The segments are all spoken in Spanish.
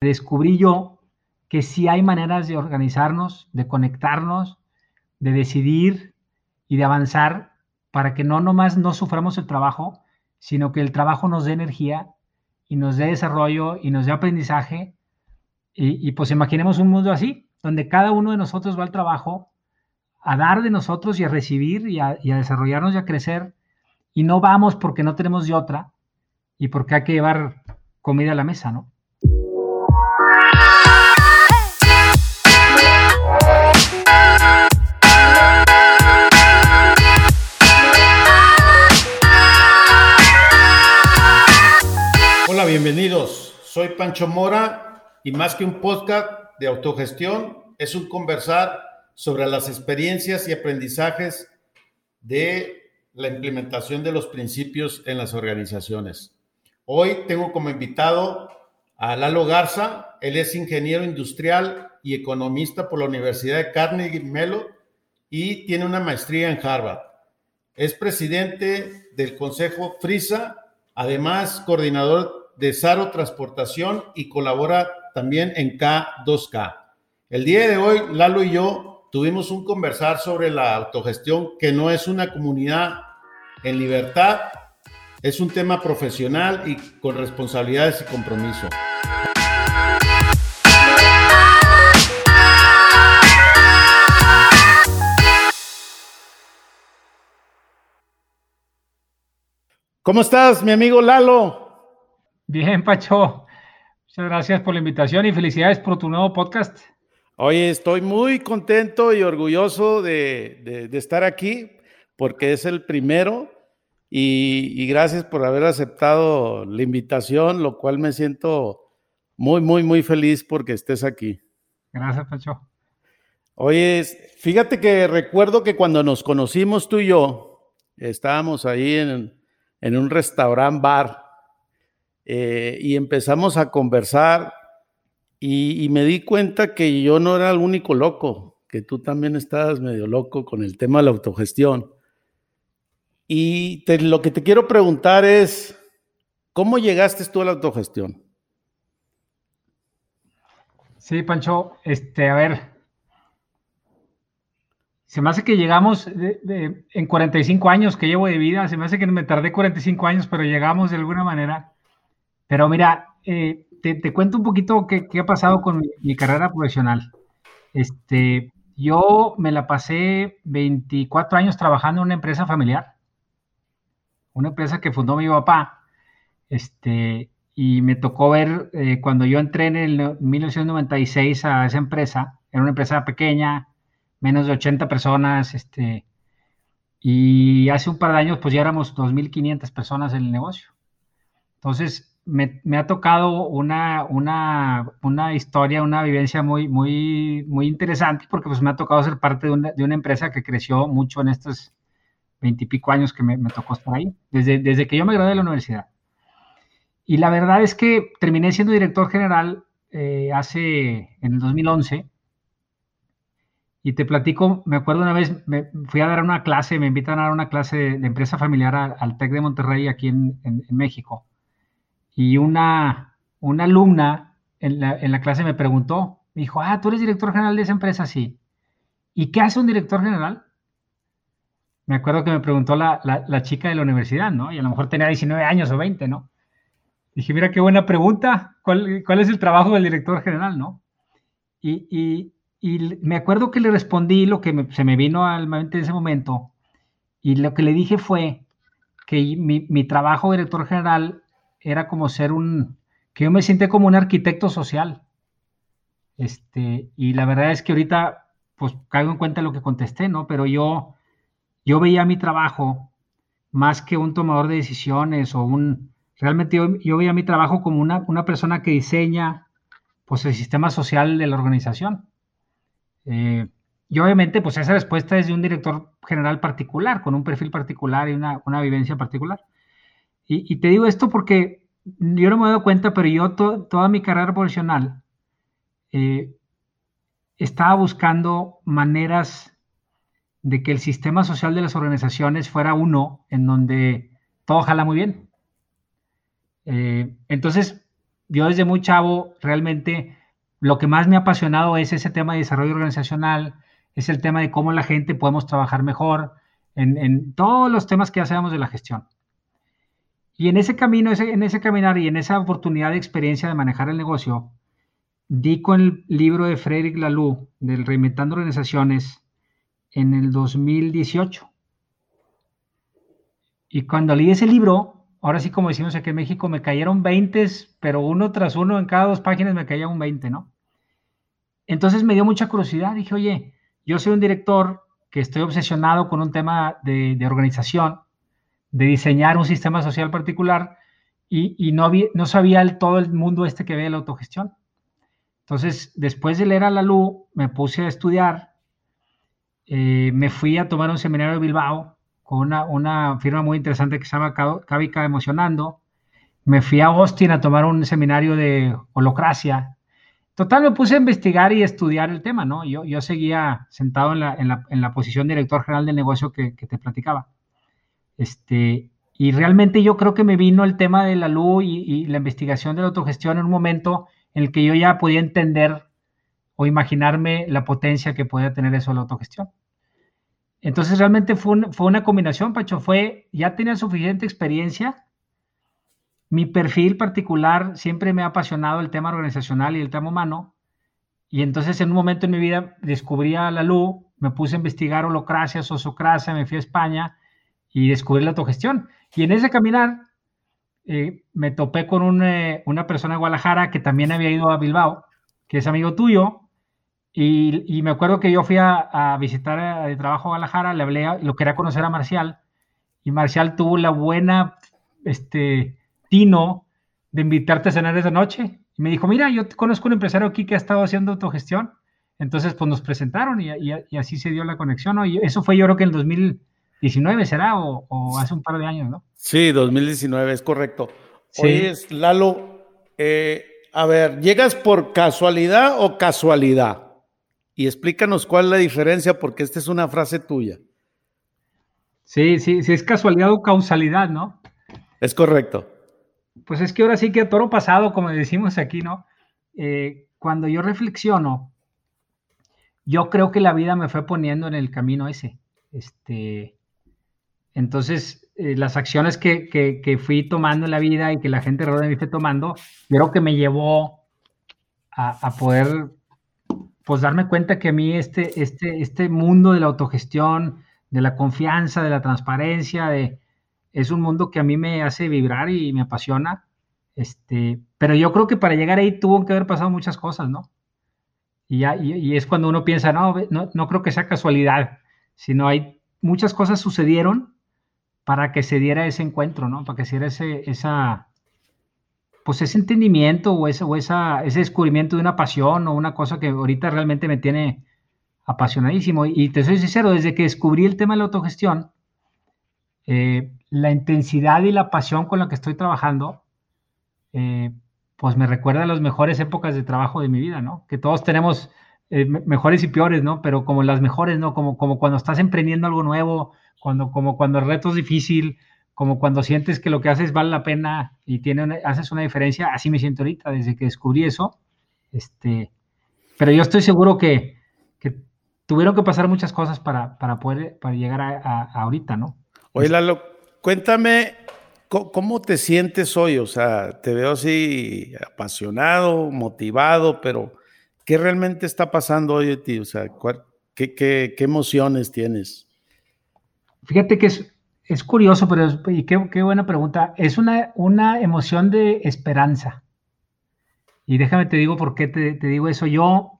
descubrí yo que sí hay maneras de organizarnos, de conectarnos, de decidir y de avanzar para que no nomás no suframos el trabajo, sino que el trabajo nos dé energía y nos dé desarrollo y nos dé aprendizaje. Y, pues imaginemos un mundo así, donde cada uno de nosotros va al trabajo a dar de nosotros y a recibir y a, y a desarrollarnos y a crecer. Y no vamos porque no tenemos de otra y porque hay que llevar comida a la mesa, ¿no? Hola, bienvenidos. Soy Pancho Mora y más que un podcast de autogestión, es un conversar sobre las experiencias y aprendizajes de la implementación de los principios en las organizaciones. Hoy tengo como invitado a Lalo Garza. Él es ingeniero industrial y economista por la Universidad de Carnegie Mellon y tiene una maestría en Harvard. Es presidente del Consejo FRISA, además coordinador de Saro Transportación y colabora también en K2K. El día de hoy, Lalo y yo tuvimos un conversar sobre la autogestión, que no es una comunidad en libertad, es un tema profesional y con responsabilidades y compromiso. ¿Cómo estás, mi amigo Lalo? Bien, Pacho. Muchas gracias por la invitación y felicidades por tu nuevo podcast. Oye, estoy muy contento y orgulloso de, estar aquí porque es el primero y, gracias por haber aceptado la invitación, lo cual me siento muy, muy, muy feliz porque estés aquí. Gracias, Pacho. Oye, fíjate que recuerdo que cuando nos conocimos tú y yo, estábamos ahí en, en un restaurant bar eh, y empezamos a conversar y, me di cuenta que yo no era el único loco, que tú también estabas medio loco con el tema de la autogestión. Y lo que te quiero preguntar es, ¿cómo llegaste tú a la autogestión? Sí, Pancho, este, a ver, se me hace que llegamos en 45 años que llevo de vida, se me hace que me tardé 45 años, pero llegamos de alguna manera pero mira, eh, te, cuento un poquito qué, ha pasado con mi, carrera profesional. Este, yo me la pasé 24 años trabajando en una empresa familiar, una empresa que fundó mi papá. Este, y me tocó ver eh, cuando yo entré en el 1996 a esa empresa, era una empresa pequeña, menos de 80 personas, este, y hace un par de años pues ya éramos 2.500 personas en el negocio. Entonces, me, ha tocado una, una, historia, una vivencia muy, muy, muy interesante porque pues me ha tocado ser parte de una, empresa que creció mucho en estos veintipico años que me, tocó estar ahí, desde, desde que yo me gradué de la universidad. Y la verdad es que terminé siendo director general eh, hace, en el 2011, y te platico, me acuerdo una vez, me fui a dar una clase, me invitan a dar una clase de, empresa familiar al, TEC de Monterrey aquí en México y una, una alumna en la, en la, clase me preguntó, me dijo, ah, tú eres director general de esa empresa, sí. ¿Y qué hace un director general? Me acuerdo que me preguntó la, la, chica de la universidad, ¿no? Y a lo mejor tenía 19 años o 20, ¿no? Dije, mira qué buena pregunta, ¿cuál, cuál es el trabajo del director general, ¿no? Y, y, y me acuerdo que le respondí lo que se me vino al mente en ese momento, y lo que le dije fue que mi, mi trabajo director general era como ser un, que yo me siente como un arquitecto social. Este, y la verdad es que ahorita, pues caigo en cuenta lo que contesté, ¿no? Pero yo, yo veía mi trabajo más que un tomador de decisiones o un, realmente yo, veía mi trabajo como una, una, persona que diseña, pues, el sistema social de la organización. Eh, y obviamente, pues esa respuesta es de un director general particular, con un perfil particular y una, una vivencia particular. Y, te digo esto porque yo no me he dado cuenta, pero yo toda mi carrera profesional eh, estaba buscando maneras de que el sistema social de las organizaciones fuera uno en donde todo jala muy bien. Eh, entonces, yo desde muy chavo realmente lo que más me ha apasionado es ese tema de desarrollo organizacional, es el tema de cómo la gente podemos trabajar mejor en, todos los temas que hacemos de la gestión. Y en ese camino, en ese caminar y en esa oportunidad de experiencia de manejar el negocio, di con el libro de Frederick Laloux, del Reinventando Organizaciones, en el 2018. Y cuando leí ese libro, ahora sí como decimos aquí en México, me cayeron 20, pero uno tras uno en cada dos páginas me caía un 20, ¿no? Entonces me dio mucha curiosidad, dije, oye, yo soy un director que estoy obsesionado con un tema de, organización, de diseñar un sistema social particular y, no, no sabía todo el mundo este que ve la autogestión. Entonces, después de leer a la luz, me puse a estudiar, eh, me fui a tomar un seminario de Bilbao con una, firma muy interesante que se llama Cavica Emocionando. Me fui a Austin a tomar un seminario de holocracia. Total, me puse a investigar y estudiar el tema, ¿no? Yo, yo seguía sentado en la, en, la, en la posición de director general del negocio que, que, te platicaba. Este, y realmente yo creo que me vino el tema de la luz y, y, la investigación de la autogestión en un momento en el que yo ya podía entender o imaginarme la potencia que podía tener eso la autogestión. Entonces realmente fue, fue una combinación, Pacho, fue, ya tenía suficiente experiencia, mi perfil particular siempre me ha apasionado el tema organizacional y el tema humano, y entonces en un momento en mi vida descubrí a la luz, me puse a investigar holocracia, sociocracia, me fui a España y descubrí la autogestión. Y en ese caminar eh, me topé con eh, una persona de Guadalajara que también había ido a Bilbao, que es amigo tuyo, y, me acuerdo que yo fui a, visitar eh, de trabajo a Guadalajara, le hablé, lo quería conocer a Marcial, y Marcial tuvo la buena, este, tino de invitarte a cenar esa noche. Y me dijo, mira, yo conozco un empresario aquí que ha estado haciendo autogestión. Entonces, pues nos presentaron y, así se dio la conexión, ¿no? Y eso fue yo creo que en 2019 será, o, hace un par de años, ¿no? Sí, 2019, es correcto. Sí. es Lalo, eh, a ver, ¿llegas por casualidad o casualidad? Y explícanos cuál es la diferencia, porque esta es una frase tuya. Sí, sí, sí, es casualidad o causalidad, ¿no? Es correcto. Pues es que ahora sí que toro pasado, como decimos aquí, ¿no? Eh, cuando yo reflexiono, yo creo que la vida me fue poniendo en el camino ese. Este, entonces, eh, las acciones que, que, fui tomando en la vida y que la gente alrededor de mí fue tomando, creo que me llevó a, a poder pues darme cuenta que a mí este, este, este mundo de la autogestión, de la confianza, de la transparencia, de, es un mundo que a mí me hace vibrar y me apasiona. Este, pero yo creo que para llegar ahí tuvo que haber pasado muchas cosas, ¿no? Y, ya, y, es cuando uno piensa, no, no, no creo que sea casualidad, sino hay muchas cosas sucedieron para que se diera ese encuentro, ¿no? Para que se diera ese, esa, pues ese entendimiento o, ese, o esa, ese descubrimiento de una pasión o una cosa que ahorita realmente me tiene apasionadísimo. Y te soy sincero, desde que descubrí el tema de la autogestión, eh, la intensidad y la pasión con la que estoy trabajando, eh, pues me recuerda a las mejores épocas de trabajo de mi vida, ¿no? Que todos tenemos eh, mejores y peores, ¿no? Pero como las mejores, ¿no? Como, como cuando estás emprendiendo algo nuevo, cuando, como cuando el reto es difícil, como cuando sientes que lo que haces vale la pena y tiene haces una diferencia, así me siento ahorita, desde que descubrí eso. Este, pero yo estoy seguro que, tuvieron que pasar muchas cosas para, para poder para llegar a, ahorita, ¿no? Oye, Lalo, cuéntame ¿Cómo te sientes hoy? O sea, te veo así apasionado, motivado, pero ¿qué realmente está pasando hoy de ti? O sea, qué, qué, qué, emociones tienes? Fíjate que es, es curioso, pero y qué, buena pregunta. Es una, una emoción de esperanza. Y déjame te digo por qué te, te digo eso. Yo,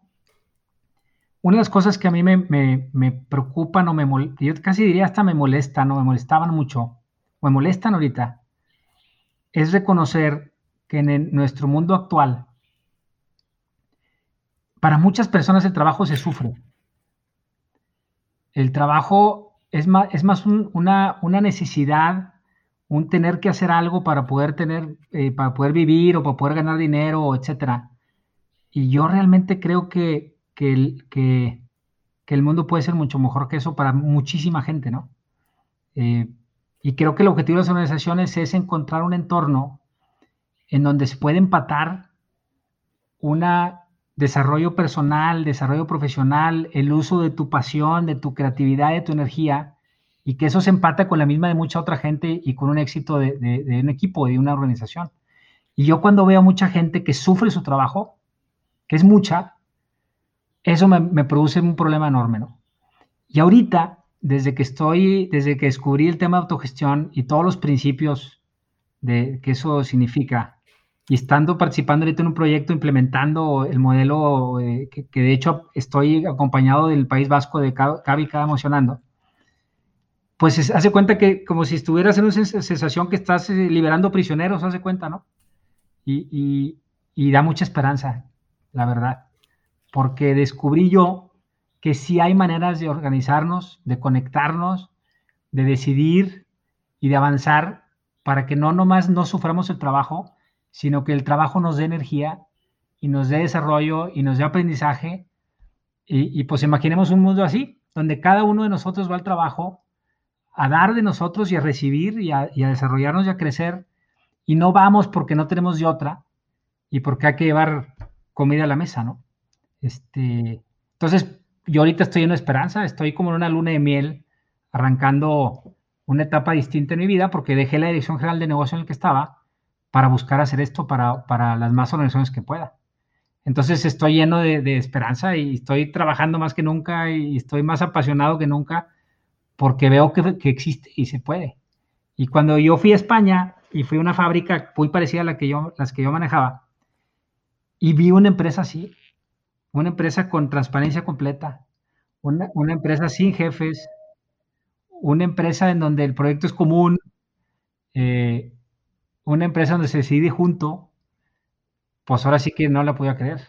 una de las cosas que a mí me, me, me preocupan o me yo casi diría hasta me molestan o me molestaban mucho, o me molestan ahorita, es reconocer que en nuestro mundo actual, para muchas personas el trabajo se sufre. El trabajo es más, es más una, necesidad, un tener que hacer algo para poder tener, eh, para poder vivir o para poder ganar dinero, etcétera. Y yo realmente creo que, que, el, que, el mundo puede ser mucho mejor que eso para muchísima gente, ¿no? Eh, y creo que el objetivo de las organizaciones es encontrar un entorno en donde se puede empatar una desarrollo personal, desarrollo profesional, el uso de tu pasión, de tu creatividad, de tu energía, y que eso se empata con la misma de mucha otra gente y con un éxito de, un equipo, de una organización. Y yo cuando veo mucha gente que sufre su trabajo, que es mucha, eso me, produce un problema enorme, ¿no? Y ahorita, desde que estoy, desde que descubrí el tema de autogestión y todos los principios de que eso significa, y estando participando ahorita en un proyecto implementando el modelo eh, que, de hecho estoy acompañado del País Vasco de Cavi Cada Emocionando, pues se hace cuenta que como si estuvieras en una sensación que estás eh, liberando prisioneros, hace cuenta, ¿no? Y, y da mucha esperanza, la verdad, porque descubrí yo que sí hay maneras de organizarnos, de conectarnos, de decidir y de avanzar para que no nomás no suframos el trabajo, sino que el trabajo nos dé energía y nos dé desarrollo y nos dé aprendizaje. Y, pues imaginemos un mundo así, donde cada uno de nosotros va al trabajo a dar de nosotros y a recibir y a, desarrollarnos y a crecer. Y no vamos porque no tenemos de otra y porque hay que llevar comida a la mesa, ¿no? Este, entonces, yo ahorita estoy en esperanza, estoy como en una luna de miel, arrancando una etapa distinta en mi vida porque dejé la dirección general de negocio en el que estaba para buscar hacer esto para, para las más organizaciones que pueda. Entonces estoy lleno de, esperanza y estoy trabajando más que nunca y estoy más apasionado que nunca porque veo que, que, existe y se puede. Y cuando yo fui a España y fui a una fábrica muy parecida a la que yo, las que yo manejaba y vi una empresa así, una empresa con transparencia completa, una, una empresa sin jefes, una empresa en donde el proyecto es común, eh, una empresa donde se decide junto, pues ahora sí que no la podía creer.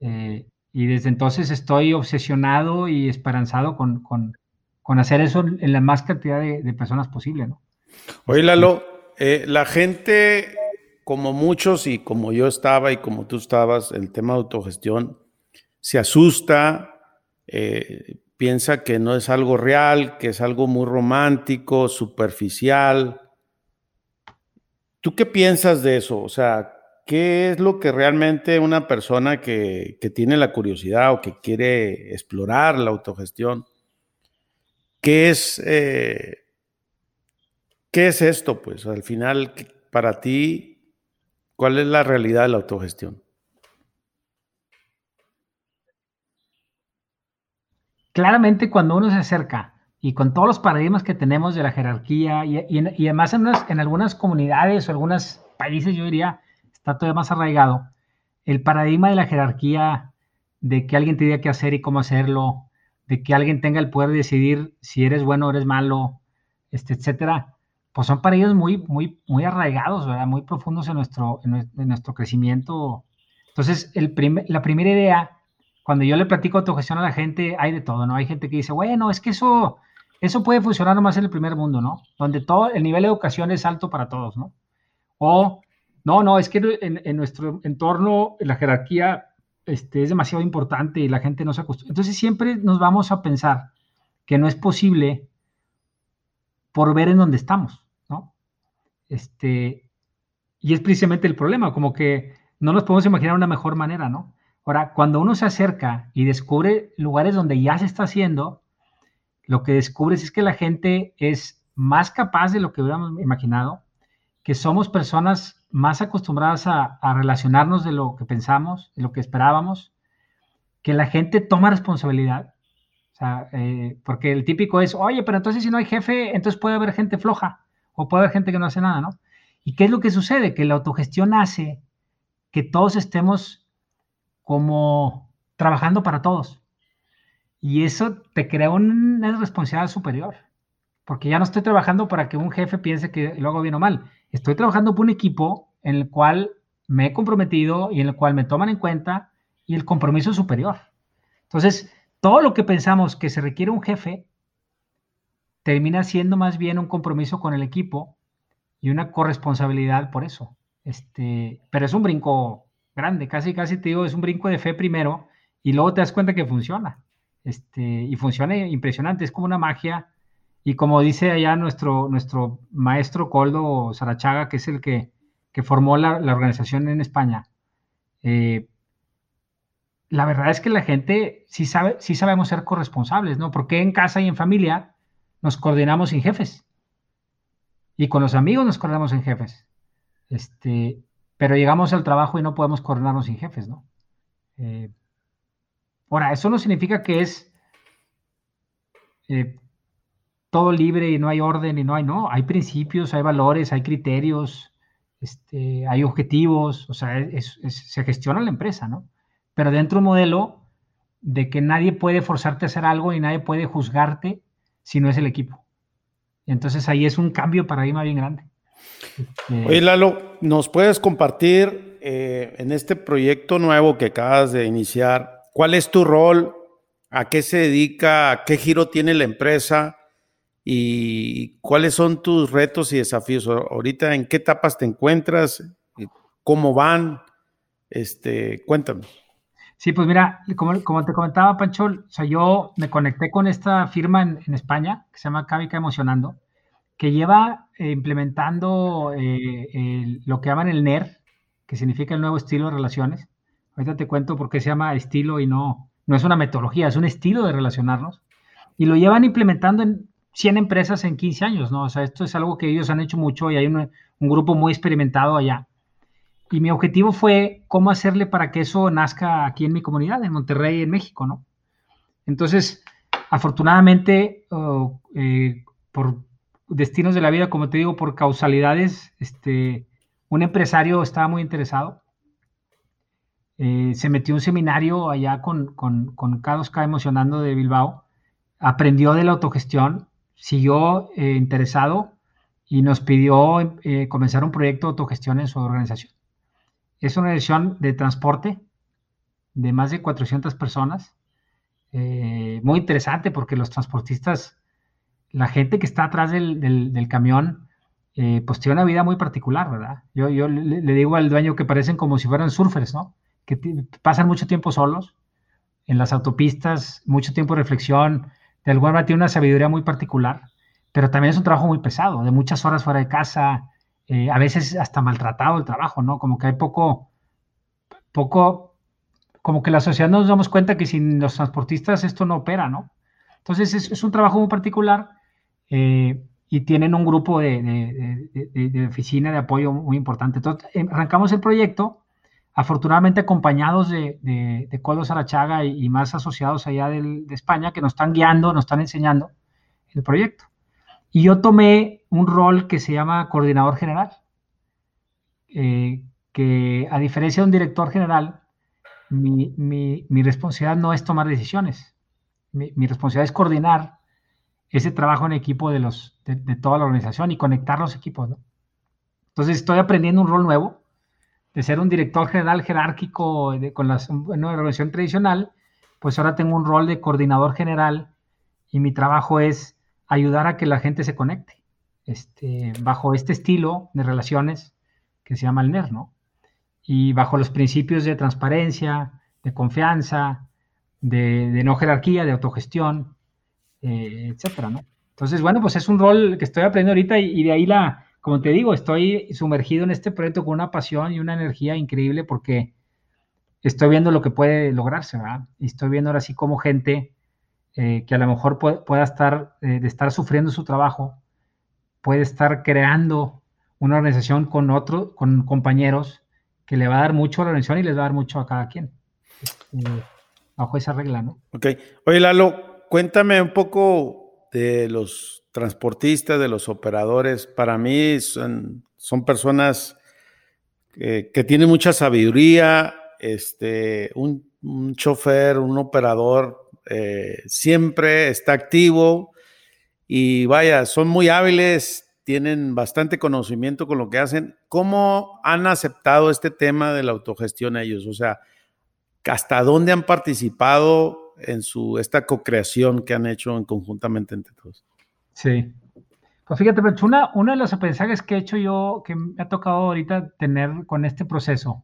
Eh, y desde entonces estoy obsesionado y esperanzado con, hacer eso en la más cantidad de, personas posible, ¿no? Oye, Lalo, eh, la gente, como muchos y como yo estaba y como tú estabas, el tema de autogestión, se asusta, eh, piensa que no es algo real, que es algo muy romántico, superficial. ¿Tú qué piensas de eso? O sea, ¿qué es lo que realmente una persona que, tiene la curiosidad o que quiere explorar la autogestión, qué es, eh, qué es esto? Pues al final, para ti, ¿cuál es la realidad de la autogestión? Claramente cuando uno se acerca y con todos los paradigmas que tenemos de la jerarquía y, además en, algunas comunidades o algunos países, yo diría, está todavía más arraigado, el paradigma de la jerarquía, de que alguien te diga qué hacer y cómo hacerlo, de que alguien tenga el poder de decidir si eres bueno o eres malo, este, etcétera, pues son paradigmas muy, muy, muy arraigados, ¿verdad? muy profundos en nuestro, en nuestro crecimiento. Entonces, el la primera idea, cuando yo le platico autogestión a la gente, hay de todo, ¿no? Hay gente que dice, bueno, es que eso eso puede funcionar nomás en el primer mundo, ¿no? Donde todo el nivel de educación es alto para todos, ¿no? O, no, no, es que en, nuestro entorno la jerarquía este, es demasiado importante y la gente no se acostumbra. Entonces siempre nos vamos a pensar que no es posible por ver en dónde estamos, ¿no? Este, y es precisamente el problema, como que no nos podemos imaginar una mejor manera, ¿no? Ahora, cuando uno se acerca y descubre lugares donde ya se está haciendo, lo que descubres es que la gente es más capaz de lo que hubiéramos imaginado, que somos personas más acostumbradas a, relacionarnos de lo que pensamos, de lo que esperábamos, que la gente toma responsabilidad. O sea, eh, porque el típico es, oye, pero entonces si no hay jefe, entonces puede haber gente floja o puede haber gente que no hace nada, ¿no? ¿Y qué es lo que sucede? Que la autogestión hace que todos estemos como trabajando para todos. Y eso te crea una responsabilidad superior, porque ya no estoy trabajando para que un jefe piense que lo hago bien o mal. Estoy trabajando por un equipo en el cual me he comprometido y en el cual me toman en cuenta y el compromiso es superior. Entonces, todo lo que pensamos que se requiere un jefe termina siendo más bien un compromiso con el equipo y una corresponsabilidad por eso. Este, pero es un brinco grande, casi casi te digo, es un brinco de fe primero y luego te das cuenta que funciona. Este, y funciona impresionante, es como una magia. Y como dice allá nuestro, nuestro maestro Coldo Sarachaga, que es el que, formó la, organización en España, eh, la verdad es que la gente sí, sabe, sí sabemos ser corresponsables, ¿no? Porque en casa y en familia nos coordinamos sin jefes. Y con los amigos nos coordinamos sin jefes. Este, pero llegamos al trabajo y no podemos coordinarnos sin jefes, ¿no? Eh, ahora, eso no significa que es eh, todo libre y no hay orden y no hay, no, hay principios, hay valores, hay criterios, este, hay objetivos, o sea, se gestiona la empresa, ¿no? Pero dentro de un modelo de que nadie puede forzarte a hacer algo y nadie puede juzgarte si no es el equipo. Entonces ahí es un cambio de paradigma bien grande. Este, Oye, Lalo, ¿nos puedes compartir eh, en este proyecto nuevo que acabas de iniciar, cuál es tu rol, a qué se dedica, a qué giro tiene la empresa y cuáles son tus retos y desafíos? Ahorita, ¿en qué etapas te encuentras? ¿Cómo van? Este, cuéntame. Sí, pues mira, como, te comentaba, Pancho, o sea, yo me conecté con esta firma en, España que se llama Cavica Emocionando, que lleva eh, implementando eh, lo que llaman el NER, que significa el nuevo estilo de relaciones. Ahorita te cuento por qué se llama estilo y no, no es una metodología, es un estilo de relacionarnos. Y lo llevan implementando en 100 empresas en 15 años, ¿no? O sea, esto es algo que ellos han hecho mucho y hay un, un grupo muy experimentado allá. Y mi objetivo fue cómo hacerle para que eso nazca aquí en mi comunidad, en Monterrey, en México, ¿no? Entonces, afortunadamente, eh, por destinos de la vida, como te digo, por causalidades, este, un empresario estaba muy interesado. Eh, se metió un seminario allá con, con, con K2K Emocionando de Bilbao, aprendió de la autogestión, siguió eh, interesado y nos pidió comenzar un proyecto de autogestión en su organización. Es una organización de transporte de más de 400 personas. Eh, muy interesante porque los transportistas, la gente que está atrás del, camión, eh, pues tiene una vida muy particular, ¿verdad? Yo, yo le, digo al dueño que parecen como si fueran surfers, ¿no? Que pasan mucho tiempo solos en las autopistas, mucho tiempo de reflexión, de alguna manera tiene una sabiduría muy particular, pero también es un trabajo muy pesado, de muchas horas fuera de casa, eh, a veces hasta maltratado el trabajo, ¿no? Como que hay poco, poco, como que la sociedad nos damos cuenta que sin los transportistas esto no opera, ¿no? Entonces es, un trabajo muy particular eh, y tienen un grupo de, oficina de apoyo muy importante. Entonces em, arrancamos el proyecto, afortunadamente acompañados de, de, Arachaga y, más asociados allá de España que nos están guiando, nos están enseñando el proyecto. Y yo tomé un rol que se llama coordinador general, eh, que a diferencia de un director general, mi, responsabilidad no es tomar decisiones. Mi, responsabilidad es coordinar ese trabajo en equipo de, los, de, toda la organización y conectar los equipos. Entonces estoy aprendiendo un rol nuevo, de ser un director general jerárquico con la, una organización tradicional, pues ahora tengo un rol de coordinador general y mi trabajo es ayudar a que la gente se conecte este, bajo este estilo de relaciones que se llama el NER, ¿no? Y bajo los principios de transparencia, de confianza, de, no jerarquía, de autogestión, eh, etcétera, ¿no? Entonces, bueno, pues es un rol que estoy aprendiendo ahorita y, de ahí la, como te digo, estoy sumergido en este proyecto con una pasión y una energía increíble porque estoy viendo lo que puede lograrse, ¿verdad? Y estoy viendo ahora sí como gente eh, que a lo mejor pueda estar, eh, de estar sufriendo su trabajo, puede estar creando una organización con otros, con compañeros, que le va a dar mucho a la organización y les va a dar mucho a cada quien. Eh, bajo esa regla, ¿no? Ok. Oye, Lalo, cuéntame un poco de los transportistas, de los operadores. Para mí son, son personas que tienen mucha sabiduría. Este, un, un chofer, un operador, eh, siempre está activo y vaya, son muy hábiles, tienen bastante conocimiento con lo que hacen. ¿Cómo han aceptado este tema de la autogestión ellos? O sea, ¿hasta dónde han participado en su esta co-creación que han hecho en conjuntamente entre todos? Sí. Pues fíjate, una, uno de los aprendizajes que he hecho yo, que me ha tocado ahorita tener con este proceso,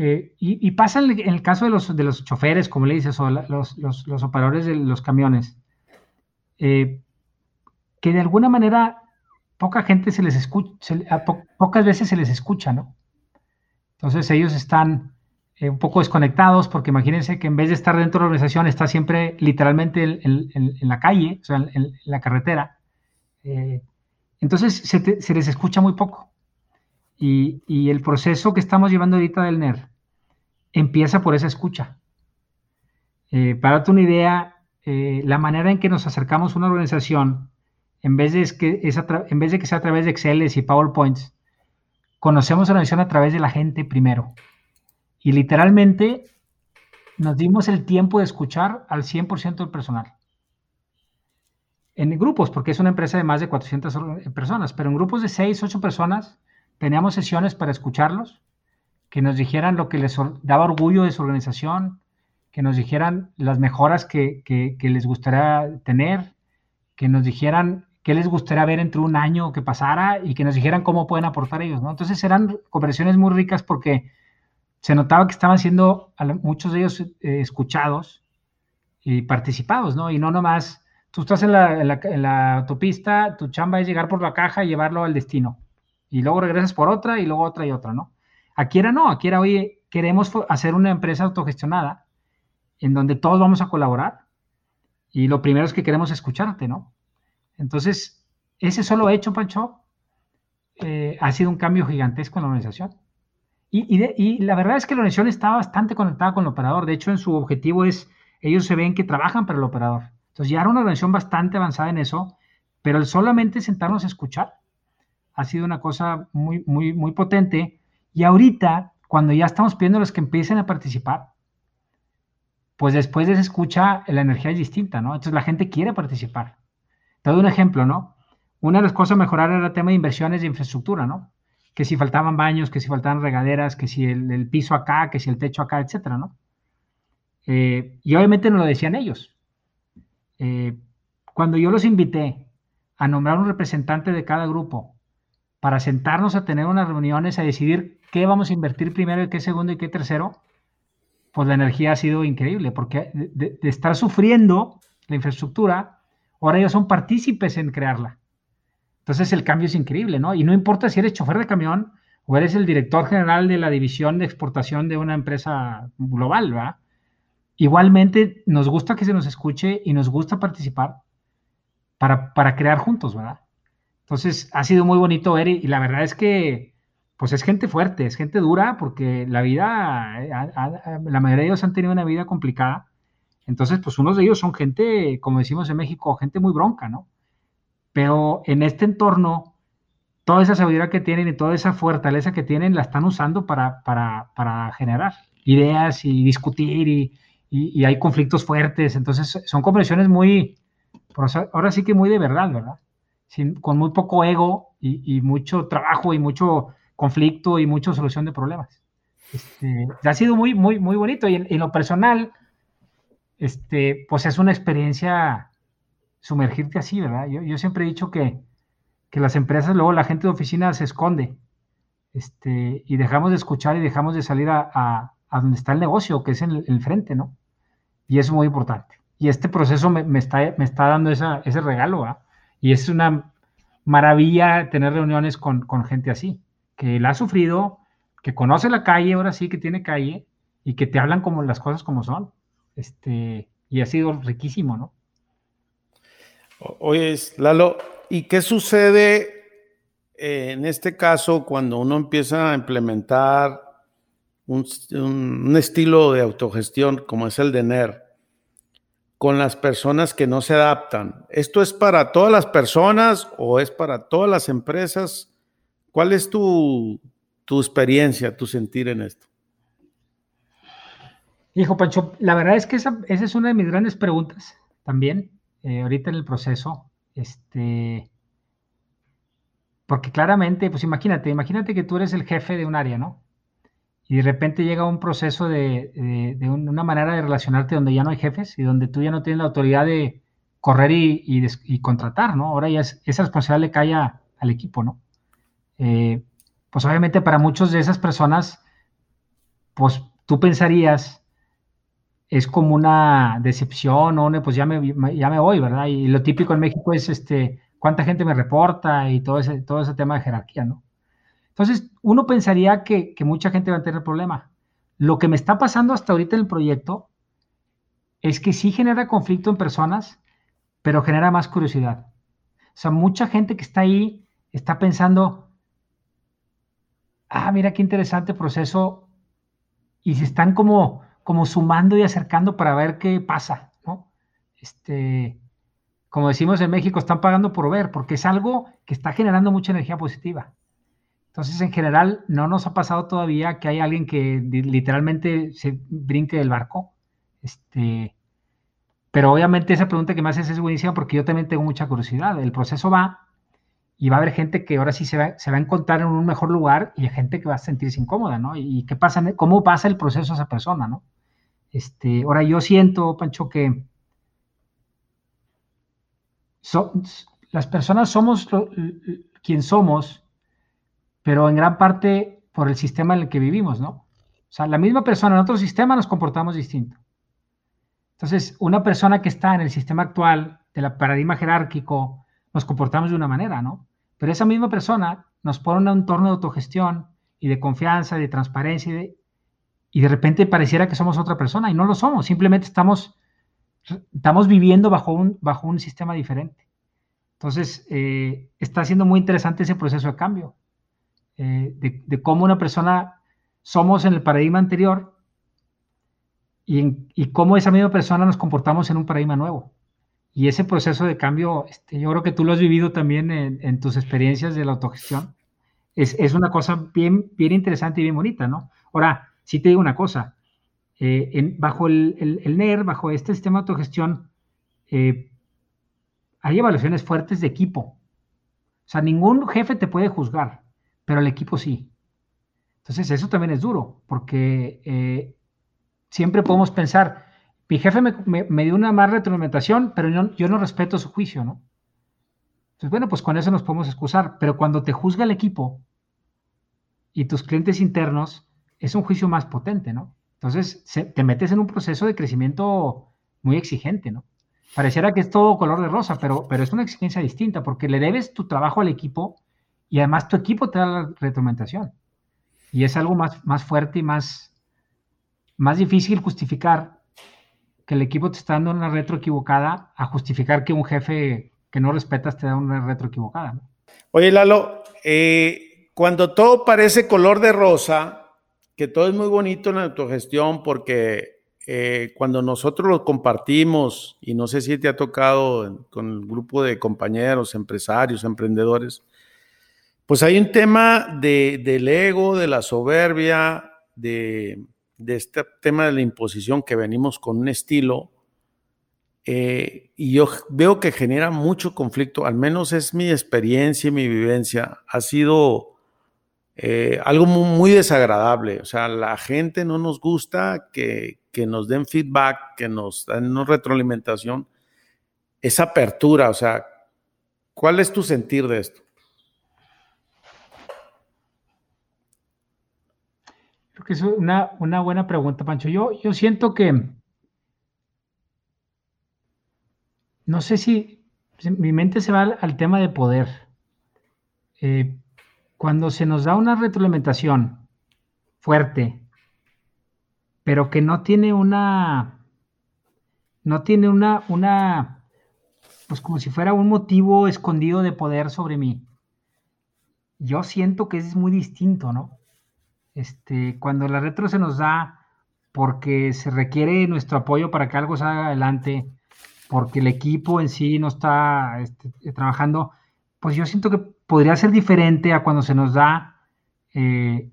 eh, y, pasa en el, caso de los, de los choferes, como le dices, o los, los, operadores de los camiones, eh, que de alguna manera poca gente se les escucha, pocas veces se les escucha, ¿no? Entonces ellos están eh, un poco desconectados, porque imagínense que en vez de estar dentro de la organización, está siempre literalmente en, la calle, o sea, en, la carretera. Eh, entonces se, les escucha muy poco. Y, el proceso que estamos llevando ahorita del NER empieza por esa escucha. Eh, para darte una idea, la manera en que nos acercamos a una organización, en vez de, que, en vez de que sea a través de Excel y PowerPoints, conocemos a la organización a través de la gente primero. Y literalmente nos dimos el tiempo de escuchar al 100% del personal. En grupos, porque es una empresa de más de 400 personas, pero en grupos de 6, 8 personas teníamos sesiones para escucharlos, que nos dijeran lo que les daba orgullo de su organización, que nos dijeran las mejoras que, que les gustaría tener, que nos dijeran qué les gustaría ver entre un año que pasara y que nos dijeran cómo pueden aportar ellos, ¿no? Entonces eran conversaciones muy ricas porque se notaba que estaban siendo muchos de ellos eh, escuchados y participados, ¿no? Y no nomás, tú estás en la, autopista, tu chamba es llegar por la caja y llevarlo al destino. Y luego regresas por otra y luego otra y otra, ¿no? Aquí era no, aquí era, oye, queremos hacer una empresa autogestionada en donde todos vamos a colaborar y lo primero es que queremos escucharte, ¿no? Entonces, ese solo hecho, Pancho, eh, ha sido un cambio gigantesco en la organización. Y, la verdad es que la organización está bastante conectada con el operador. De hecho, en su objetivo es, ellos se ven que trabajan para el operador. Entonces ya era una organización bastante avanzada en eso, pero solamente sentarnos a escuchar ha sido una cosa muy, muy, muy potente. Y ahorita, cuando ya estamos pidiendo a los que empiecen a participar, pues después de esa escucha, la energía es distinta, ¿no? Entonces la gente quiere participar. Te doy un ejemplo, ¿no? Una de las cosas a mejorar era el tema de inversiones de infraestructura, ¿no? Que si faltaban baños, que si faltaban regaderas, que si el, piso acá, que si el techo acá, etcétera, ¿no? Eh, y obviamente no lo decían ellos. Eh, cuando yo los invité a nombrar un representante de cada grupo para sentarnos a tener unas reuniones, a decidir qué vamos a invertir primero y qué segundo y qué tercero, pues la energía ha sido increíble, porque de estar sufriendo la infraestructura, Ahora ellos son partícipes en crearla. Entonces el cambio es increíble, ¿no? Y no importa si eres chofer de camión o eres el director general de la división de exportación de una empresa global, ¿verdad? Igualmente nos gusta que se nos escuche y nos gusta participar para, para crear juntos, ¿verdad? Entonces ha sido muy bonito ver y, la verdad es que pues es gente fuerte, es gente dura porque la vida, eh, la mayoría de ellos han tenido una vida complicada entonces, pues unos de ellos son gente, como decimos en México, gente muy bronca, ¿no? Pero en este entorno, toda esa sabiduría que tienen y toda esa fortaleza que tienen la están usando para, para, generar ideas y discutir y, hay conflictos fuertes. Entonces, son conversaciones muy, ahora sí que muy de verdad, ¿verdad? con muy poco ego y, mucho trabajo y mucho conflicto y mucha solución de problemas. Este, ha sido muy, muy, muy bonito. Y en lo personal, este, pues es una experiencia sumergirte así, ¿verdad? Yo, siempre he dicho que, las empresas, luego la gente de oficina se esconde, este, y dejamos de escuchar y dejamos de salir a, donde está el negocio, que es en el, frente, ¿no? Y eso es muy importante. Y este proceso me, está, me está dando ese regalo, ¿verdad? Y es una maravilla tener reuniones con, con gente así, que la ha sufrido, que conoce la calle, ahora sí que tiene calle, y que te hablan como las cosas como son. Este, y ha sido riquísimo, ¿no? Oye, Lalo, ¿y qué sucede eh, en este caso cuando uno empieza a implementar un, estilo de autogestión como es el de NER con las personas que no se adaptan? ¿Esto es para todas las personas o es para todas las empresas? ¿Cuál es tu, tu experiencia, tu sentir en esto? Hijo Pancho, la verdad es que esa, es una de mis grandes preguntas también, eh, ahorita en el proceso. Este, porque claramente, pues imagínate, imagínate que tú eres el jefe de un área, ¿no? Y de repente llega un proceso de, una manera de relacionarte donde ya no hay jefes y donde tú ya no tienes la autoridad de correr y, contratar, ¿no? Ahora ya es, esa responsabilidad le cae al equipo, ¿no? Eh, pues obviamente para muchos de esas personas, pues tú pensarías es como una decepción, o pues ya me, ya me voy, ¿verdad? Y lo típico en México es este, cuánta gente me reporta y todo ese, todo ese tema de jerarquía, ¿no? Entonces, uno pensaría que, mucha gente va a tener problema. Lo que me está pasando hasta ahorita en el proyecto es que sí genera conflicto en personas, pero genera más curiosidad. O sea, mucha gente que está ahí está pensando, ah, mira qué interesante proceso, y se están como, como sumando y acercando para ver qué pasa, ¿no? Este, como decimos en México, están pagando por ver, porque es algo que está generando mucha energía positiva. Entonces, en general, no nos ha pasado todavía que hay alguien que literalmente se brinque del barco. Este, pero obviamente esa pregunta que me haces es buenísima porque yo también tengo mucha curiosidad. El proceso va y va a haber gente que ahora sí se va, se va a encontrar en un mejor lugar y hay gente que va a sentirse incómoda, ¿no? ¿Y qué pasa? ¿Cómo pasa el proceso a esa persona, ¿no? Este, ahora yo siento, Pancho, que las personas somos quien somos pero en gran parte por el sistema en el que vivimos, ¿no? O sea, la misma persona en otro sistema nos comportamos distinto. Entonces, una persona que está en el sistema actual del paradigma jerárquico, nos comportamos de una manera, ¿no? Pero esa misma persona nos pone en un entorno de autogestión y de confianza, de transparencia, y de, y de repente pareciera que somos otra persona y no lo somos, simplemente estamos, estamos viviendo bajo un, bajo un sistema diferente. Entonces, eh, está siendo muy interesante ese proceso de cambio. Eh, de, cómo una persona somos en el paradigma anterior y, cómo esa misma persona nos comportamos en un paradigma nuevo. Y ese proceso de cambio, este, yo creo que tú lo has vivido también en, tus experiencias de la autogestión. Es, una cosa bien, bien interesante y bien bonita, ¿no? Ahora, sí te digo una cosa. Eh, bajo el, NER, bajo este sistema de autogestión, eh, hay evaluaciones fuertes de equipo. O sea, ningún jefe te puede juzgar pero el equipo sí. Entonces eso también es duro, porque eh, siempre podemos pensar, mi jefe me, dio una más retroalimentación, pero yo, no respeto su juicio, ¿no? Entonces, bueno, pues con eso nos podemos excusar, pero cuando te juzga el equipo y tus clientes internos, es un juicio más potente, ¿no? Entonces, te metes en un proceso de crecimiento muy exigente, ¿no? Pareciera que es todo color de rosa, pero, pero es una exigencia distinta, porque le debes tu trabajo al equipo y además tu equipo te da la retroalimentación. Y es algo más, más fuerte y más, más difícil justificar que el equipo te está dando una retro equivocada a justificar que un jefe que no respetas te da una retro equivocada. Oye, Lalo, eh, cuando todo parece color de rosa, que todo es muy bonito en la autogestión porque eh, cuando nosotros lo compartimos, y no sé si te ha tocado con el grupo de compañeros, empresarios, emprendedores, pues hay un tema de, del ego, de la soberbia, de, este tema de la imposición que venimos con un estilo, eh, y yo veo que genera mucho conflicto, al menos es mi experiencia y mi vivencia, ha sido eh, algo muy, desagradable, o sea, la gente no nos gusta que, que nos den feedback, que nos den una retroalimentación, esa apertura, o sea, ¿cuál es tu sentir de esto? que es una, buena pregunta, Pancho. Yo, yo siento que, no sé si, mi mente se va al, tema de poder. Eh, cuando se nos da una retroalimentación fuerte, pero que no tiene una, no tiene una, una, pues como si fuera un motivo escondido de poder sobre mí. Yo siento que es muy distinto, ¿no? Este, cuando la retro se nos da porque se requiere nuestro apoyo para que algo salga adelante, porque el equipo en sí no está este, trabajando, pues yo siento que podría ser diferente a cuando se nos da eh,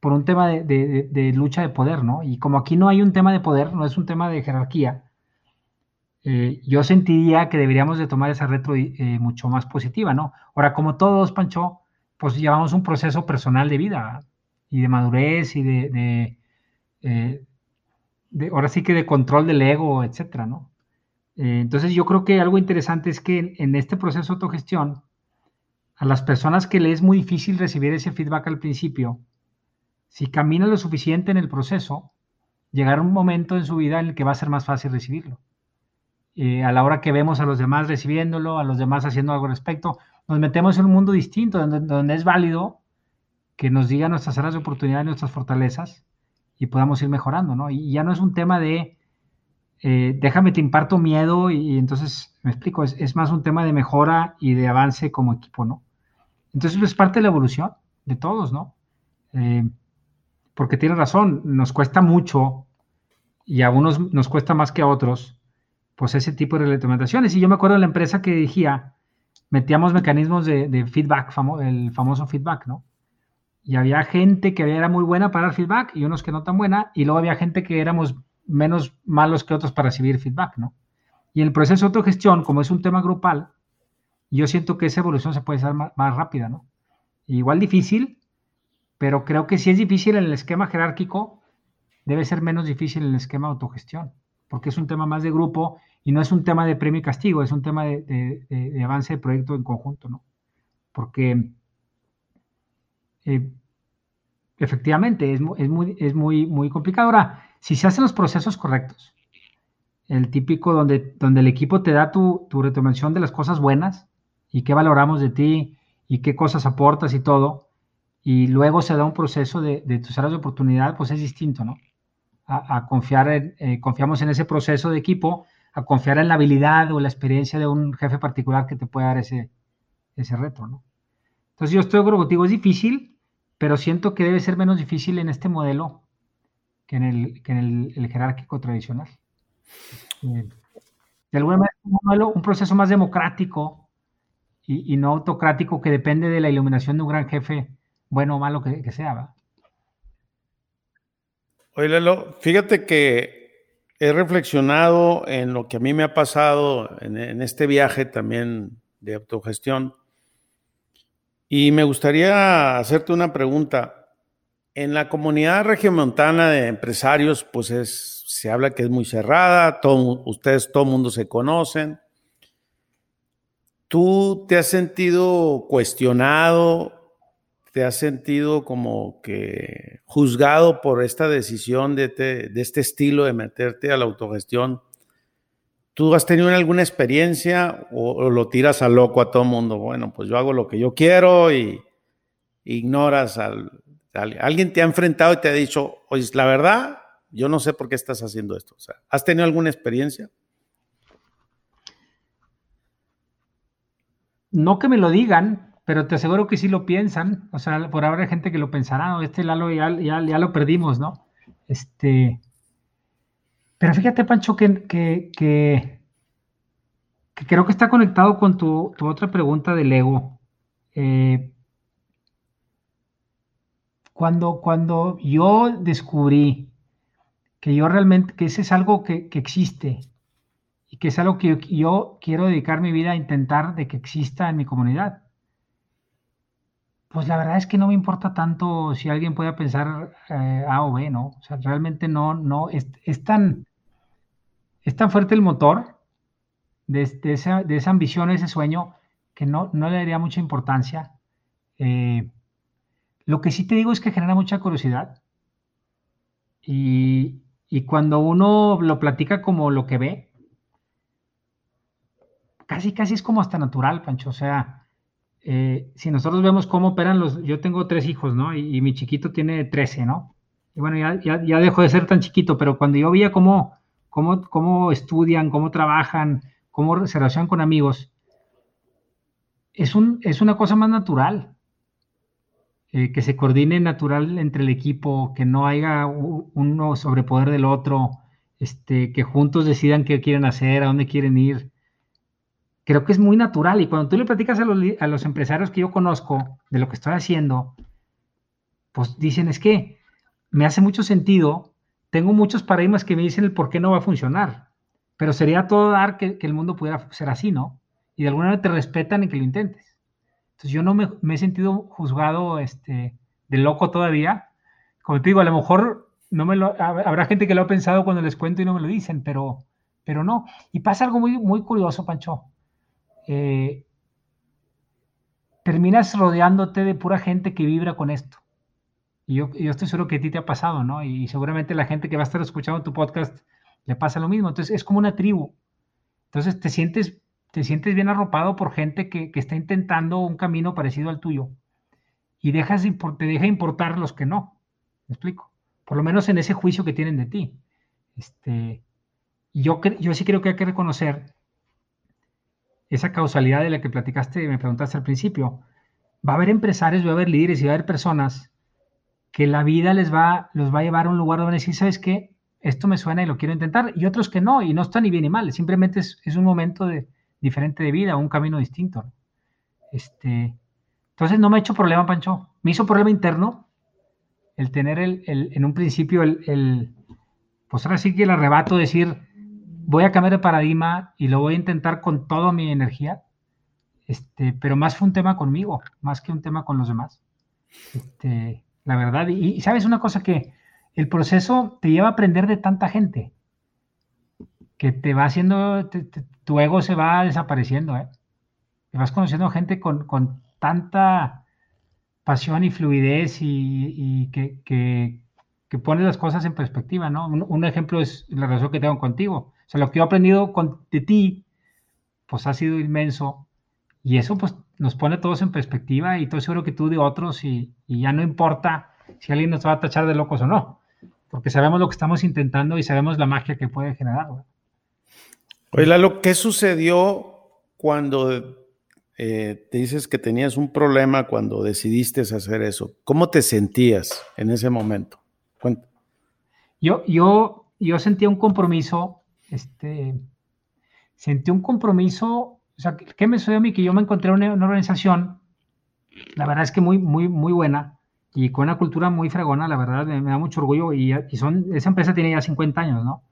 por un tema de, lucha de poder, ¿no? Y como aquí no hay un tema de poder, no es un tema de jerarquía, eh, yo sentiría que deberíamos de tomar esa retro eh, mucho más positiva, ¿no? Ahora, como todos, Pancho, pues llevamos un proceso personal de vida, y de madurez y de, eh, de, ahora sí que de control del ego, etcétera, ¿no? Entonces yo creo que algo interesante es que en, este proceso de autogestión, a las personas que les es muy difícil recibir ese feedback al principio, si caminan lo suficiente en el proceso, llegará un momento en su vida en el que va a ser más fácil recibirlo. Eh, a la hora que vemos a los demás recibiéndolo, a los demás haciendo algo al respecto, nos metemos en un mundo distinto, donde, es válido que nos diga nuestras áreas de oportunidad y nuestras fortalezas y podamos ir mejorando, ¿no? Y ya no es un tema de, eh, déjame te imparto miedo y, entonces, me explico, es, más un tema de mejora y de avance como equipo, ¿no? Entonces, es parte de la evolución de todos, ¿no? Eh, porque tiene razón, nos cuesta mucho y a unos nos cuesta más que a otros, pues ese tipo de reglamentaciones. Y yo me acuerdo de la empresa que dirigía, metíamos mecanismos de, feedback, el famoso feedback, ¿no? Y había gente que era muy buena para dar feedback y unos que no tan buena, y luego había gente que éramos menos malos que otros para recibir feedback, ¿no? Y el proceso de autogestión, como es un tema grupal, yo siento que esa evolución se puede hacer más, rápida, ¿no? Igual difícil, pero creo que si es difícil en el esquema jerárquico, debe ser menos difícil en el esquema de autogestión, porque es un tema más de grupo y no es un tema de premio y castigo, es un tema de, avance de proyecto en conjunto, ¿no? Porque eh, efectivamente es, es, muy, es muy, muy complicado. Ahora, si se hacen los procesos correctos, el típico donde, donde el equipo te da tu, tu de las cosas buenas y qué valoramos de ti y qué cosas aportas y todo, y luego se da un proceso de, tus áreas de oportunidad, pues es distinto, ¿no? A, confiar en, eh, confiamos en ese proceso de equipo, a confiar en la habilidad o la experiencia de un jefe particular que te pueda dar ese, ese reto, ¿no? Entonces yo estoy contigo, es difícil, pero siento que debe ser menos difícil en este modelo que en el, que en el, jerárquico tradicional. Eh, de alguna manera, un, proceso más democrático y, no autocrático que depende de la iluminación de un gran jefe, bueno o malo que, sea. ¿va? Oye, Lelo, fíjate que he reflexionado en lo que a mí me ha pasado en, este viaje también de autogestión y me gustaría hacerte una pregunta. En la comunidad regiomontana de empresarios, pues es, se habla que es muy cerrada, todo, ustedes, todo el mundo se conocen. ¿Tú te has sentido cuestionado? ¿Te has sentido como que juzgado por esta decisión de, de este estilo de meterte a la autogestión? ¿Tú has tenido alguna experiencia o, lo tiras a loco a todo mundo? Bueno, pues yo hago lo que yo quiero y ignoras al, Alguien te ha enfrentado y te ha dicho, oye, la verdad, yo no sé por qué estás haciendo esto. O sea, ¿has tenido alguna experiencia? No que me lo digan, pero te aseguro que sí lo piensan. O sea, por ahora hay gente que lo pensará, ¿no? Este Lalo ya, ya, lo perdimos, ¿no? Este. Pero fíjate, Pancho, que, que, creo que está conectado con tu, tu otra pregunta del ego. Eh, cuando, cuando yo descubrí que yo realmente, que ese es algo que, existe y que es algo que yo, quiero dedicar mi vida a intentar de que exista en mi comunidad, pues la verdad es que no me importa tanto si alguien puede pensar eh, A o B, ¿no? O sea, realmente no, no, es, tan, es tan fuerte el motor de, esa, de esa ambición, ese sueño, que no, no le daría mucha importancia. Eh, lo que sí te digo es que genera mucha curiosidad. Y, cuando uno lo platica como lo que ve, casi, casi es como hasta natural, Pancho. O sea, eh, si nosotros vemos cómo operan los... Yo tengo tres hijos, ¿no? Y, mi chiquito tiene 13, ¿no? Y bueno, ya, ya, dejó de ser tan chiquito, pero cuando yo veía cómo, cómo, cómo estudian, cómo trabajan, cómo se relacionan con amigos, es, un, es una cosa más natural. Eh, que se coordine natural entre el equipo, que no haya uno sobrepoder del otro, este, que juntos decidan qué quieren hacer, a dónde quieren ir. Creo que es muy natural y cuando tú le platicas a los, a los empresarios que yo conozco de lo que estoy haciendo, pues dicen es que me hace mucho sentido, tengo muchos paradigmas que me dicen el por qué no va a funcionar, pero sería todo dar que, el mundo pudiera ser así, ¿no? Y de alguna manera te respetan en que lo intentes. Entonces yo no me, he sentido juzgado este, de loco todavía. Como te digo, a lo mejor no me lo, habrá gente que lo ha pensado cuando les cuento y no me lo dicen, pero, pero no. Y pasa algo muy, muy curioso, Pancho. Eh, terminas rodeándote de pura gente que vibra con esto. Y yo, yo, estoy seguro que a ti te ha pasado, ¿no? Y seguramente la gente que va a estar escuchando tu podcast le pasa lo mismo. Entonces es como una tribu. Entonces te sientes te sientes bien arropado por gente que, está intentando un camino parecido al tuyo y dejas te deja importar los que no. ¿Me explico? por lo menos en ese juicio que tienen de ti. Este, yo, yo sí creo que hay que reconocer esa causalidad de la que platicaste, me preguntaste al principio. Va a haber empresarios, va a haber líderes y va a haber personas que la vida les va, los va a llevar a un lugar donde decir, ¿sabes qué? Esto me suena y lo quiero intentar. Y otros que no, y no está ni bien ni mal. Simplemente es, un momento diferente de vida, un camino distinto. Este, entonces no me ha hecho problema, Pancho. Me hizo problema interno el tener el, en un principio el, el, pues ahora sí que el arrebato, decir, voy a cambiar de paradigma y lo voy a intentar con toda mi energía. Este, pero más fue un tema conmigo, más que un tema con los demás. Este, la verdad, y, sabes una cosa que el proceso te lleva a aprender de tanta gente que te va haciendo, tu ego se va desapareciendo, ¿eh? Te vas conociendo gente con, con tanta pasión y fluidez y, que, que, que, pone las cosas en perspectiva, ¿no? Un, ejemplo es la relación que tengo contigo. O sea, lo que yo he aprendido con, de ti, pues ha sido inmenso. Y eso, pues, nos pone todos en perspectiva y estoy seguro que tú de otros y, y ya no importa si alguien nos va a tachar de locos o no, porque sabemos lo que estamos intentando y sabemos la magia que puede generar. Oye, Lalo, ¿qué sucedió cuando eh, te dices que tenías un problema cuando decidiste hacer eso. ¿Cómo te sentías en ese momento? Cuenta. Yo, yo, yo sentía un compromiso, este, sentí un compromiso, o sea, ¿qué me sucedió a mí? Que yo me encontré en una, organización, la verdad es que muy, muy, muy buena y con una cultura muy fregona, la verdad, me, da mucho orgullo y, y, son, esa empresa tiene ya 50 años, ¿no?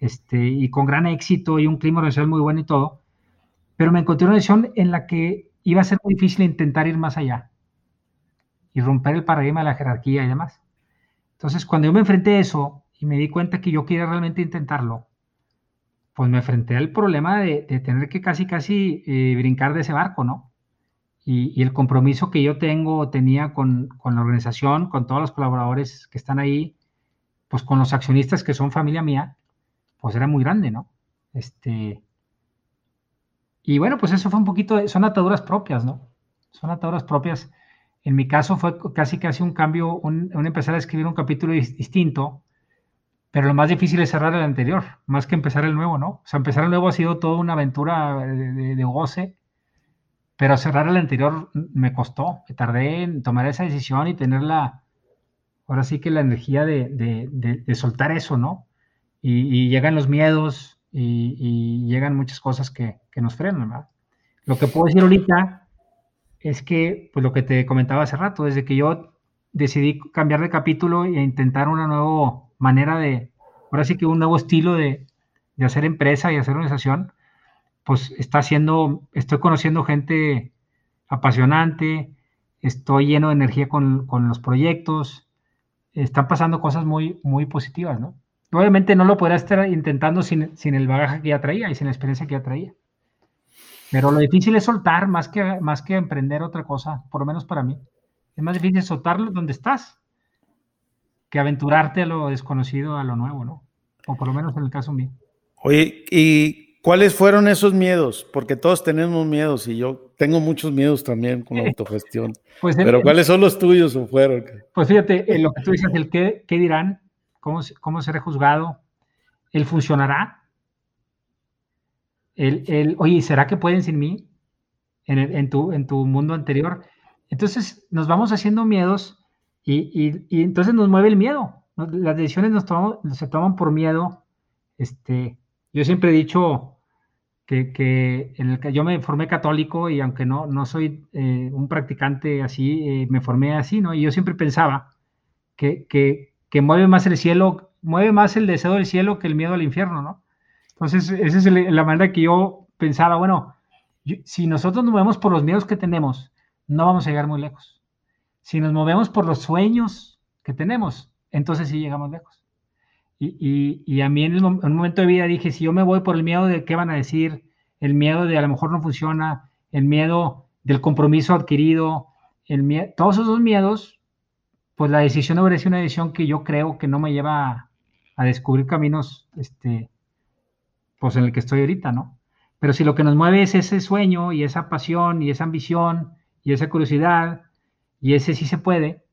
Este, y con gran éxito y un clima organizacional muy bueno y todo pero me encontré una decisión en la que iba a ser muy difícil intentar ir más allá y romper el paradigma de la jerarquía y demás. Entonces, cuando yo me enfrenté a eso y me di cuenta que yo quería realmente intentarlo, pues me enfrenté al problema de, tener que casi, casi eh, brincar de ese barco, ¿no? Y, el compromiso que yo tengo, tenía con, con, la organización, con todos los colaboradores que están ahí, pues con los accionistas que son familia mía, pues era muy grande, ¿no? Este, y bueno, pues eso fue un poquito, son ataduras propias, ¿no? Son ataduras propias. En mi caso fue casi casi un cambio, un, empezar a escribir un capítulo distinto, pero lo más difícil es cerrar el anterior, más que empezar el nuevo, ¿no? O sea, empezar el nuevo ha sido toda una aventura de, goce, pero cerrar el anterior me costó, me tardé en tomar esa decisión y tener la, ahora sí que la energía de, soltar eso, ¿no? y llegan los miedos, y, llegan muchas cosas que, nos frenan, ¿verdad? Lo que puedo decir ahorita es que, pues lo que te comentaba hace rato, desde que yo decidí cambiar de capítulo e intentar una nueva manera de, ahora sí que un nuevo estilo de, hacer empresa y hacer organización, pues está haciendo, estoy conociendo gente apasionante, estoy lleno de energía con, con los proyectos, están pasando cosas muy, muy positivas, ¿no? Obviamente no lo podrá estar intentando sin, el bagaje que ya traía y sin la experiencia que ya traía. Pero lo difícil es soltar más que, más que emprender otra cosa, por lo menos para mí. Es más difícil soltarlo donde estás que aventurarte a lo desconocido, a lo nuevo, ¿no? O por lo menos en el caso mío. Oye, ¿y cuáles fueron esos miedos? Porque todos tenemos miedos y yo tengo muchos miedos también con la autogestión. Pues Pero ¿cuáles son los tuyos o fueron? Pues fíjate, en lo que tú dices, el qué, qué dirán, ¿Cómo, cómo seré juzgado? ¿Él funcionará? El, el, oye, ¿será que pueden sin mí? En, en, tu, en tu mundo anterior. Entonces nos vamos haciendo miedos y, y, entonces nos mueve el miedo. Las decisiones nos se toman por miedo. Este, yo siempre he dicho que, que, en el, yo me formé católico y aunque no, no soy eh, un practicante así, eh, me formé así, ¿no? Y yo siempre pensaba que, que, que mueve más el cielo, mueve más el deseo del cielo que el miedo al infierno, ¿no? Entonces, esa es la manera que yo pensaba, bueno, si nosotros nos movemos por los miedos que tenemos, no vamos a llegar muy lejos. Si nos movemos por los sueños que tenemos, entonces sí llegamos lejos. Y, a mí en, un momento de vida dije, si yo me voy por el miedo de qué van a decir, el miedo de a lo mejor no funciona, el miedo del compromiso adquirido, el miedo, todos esos miedos pues la decisión hubiera sido una decisión que yo creo que no me lleva a, descubrir caminos, este, pues en el que estoy ahorita, ¿no? Pero si lo que nos mueve es ese sueño y esa pasión y esa ambición y esa curiosidad y ese sí se puede,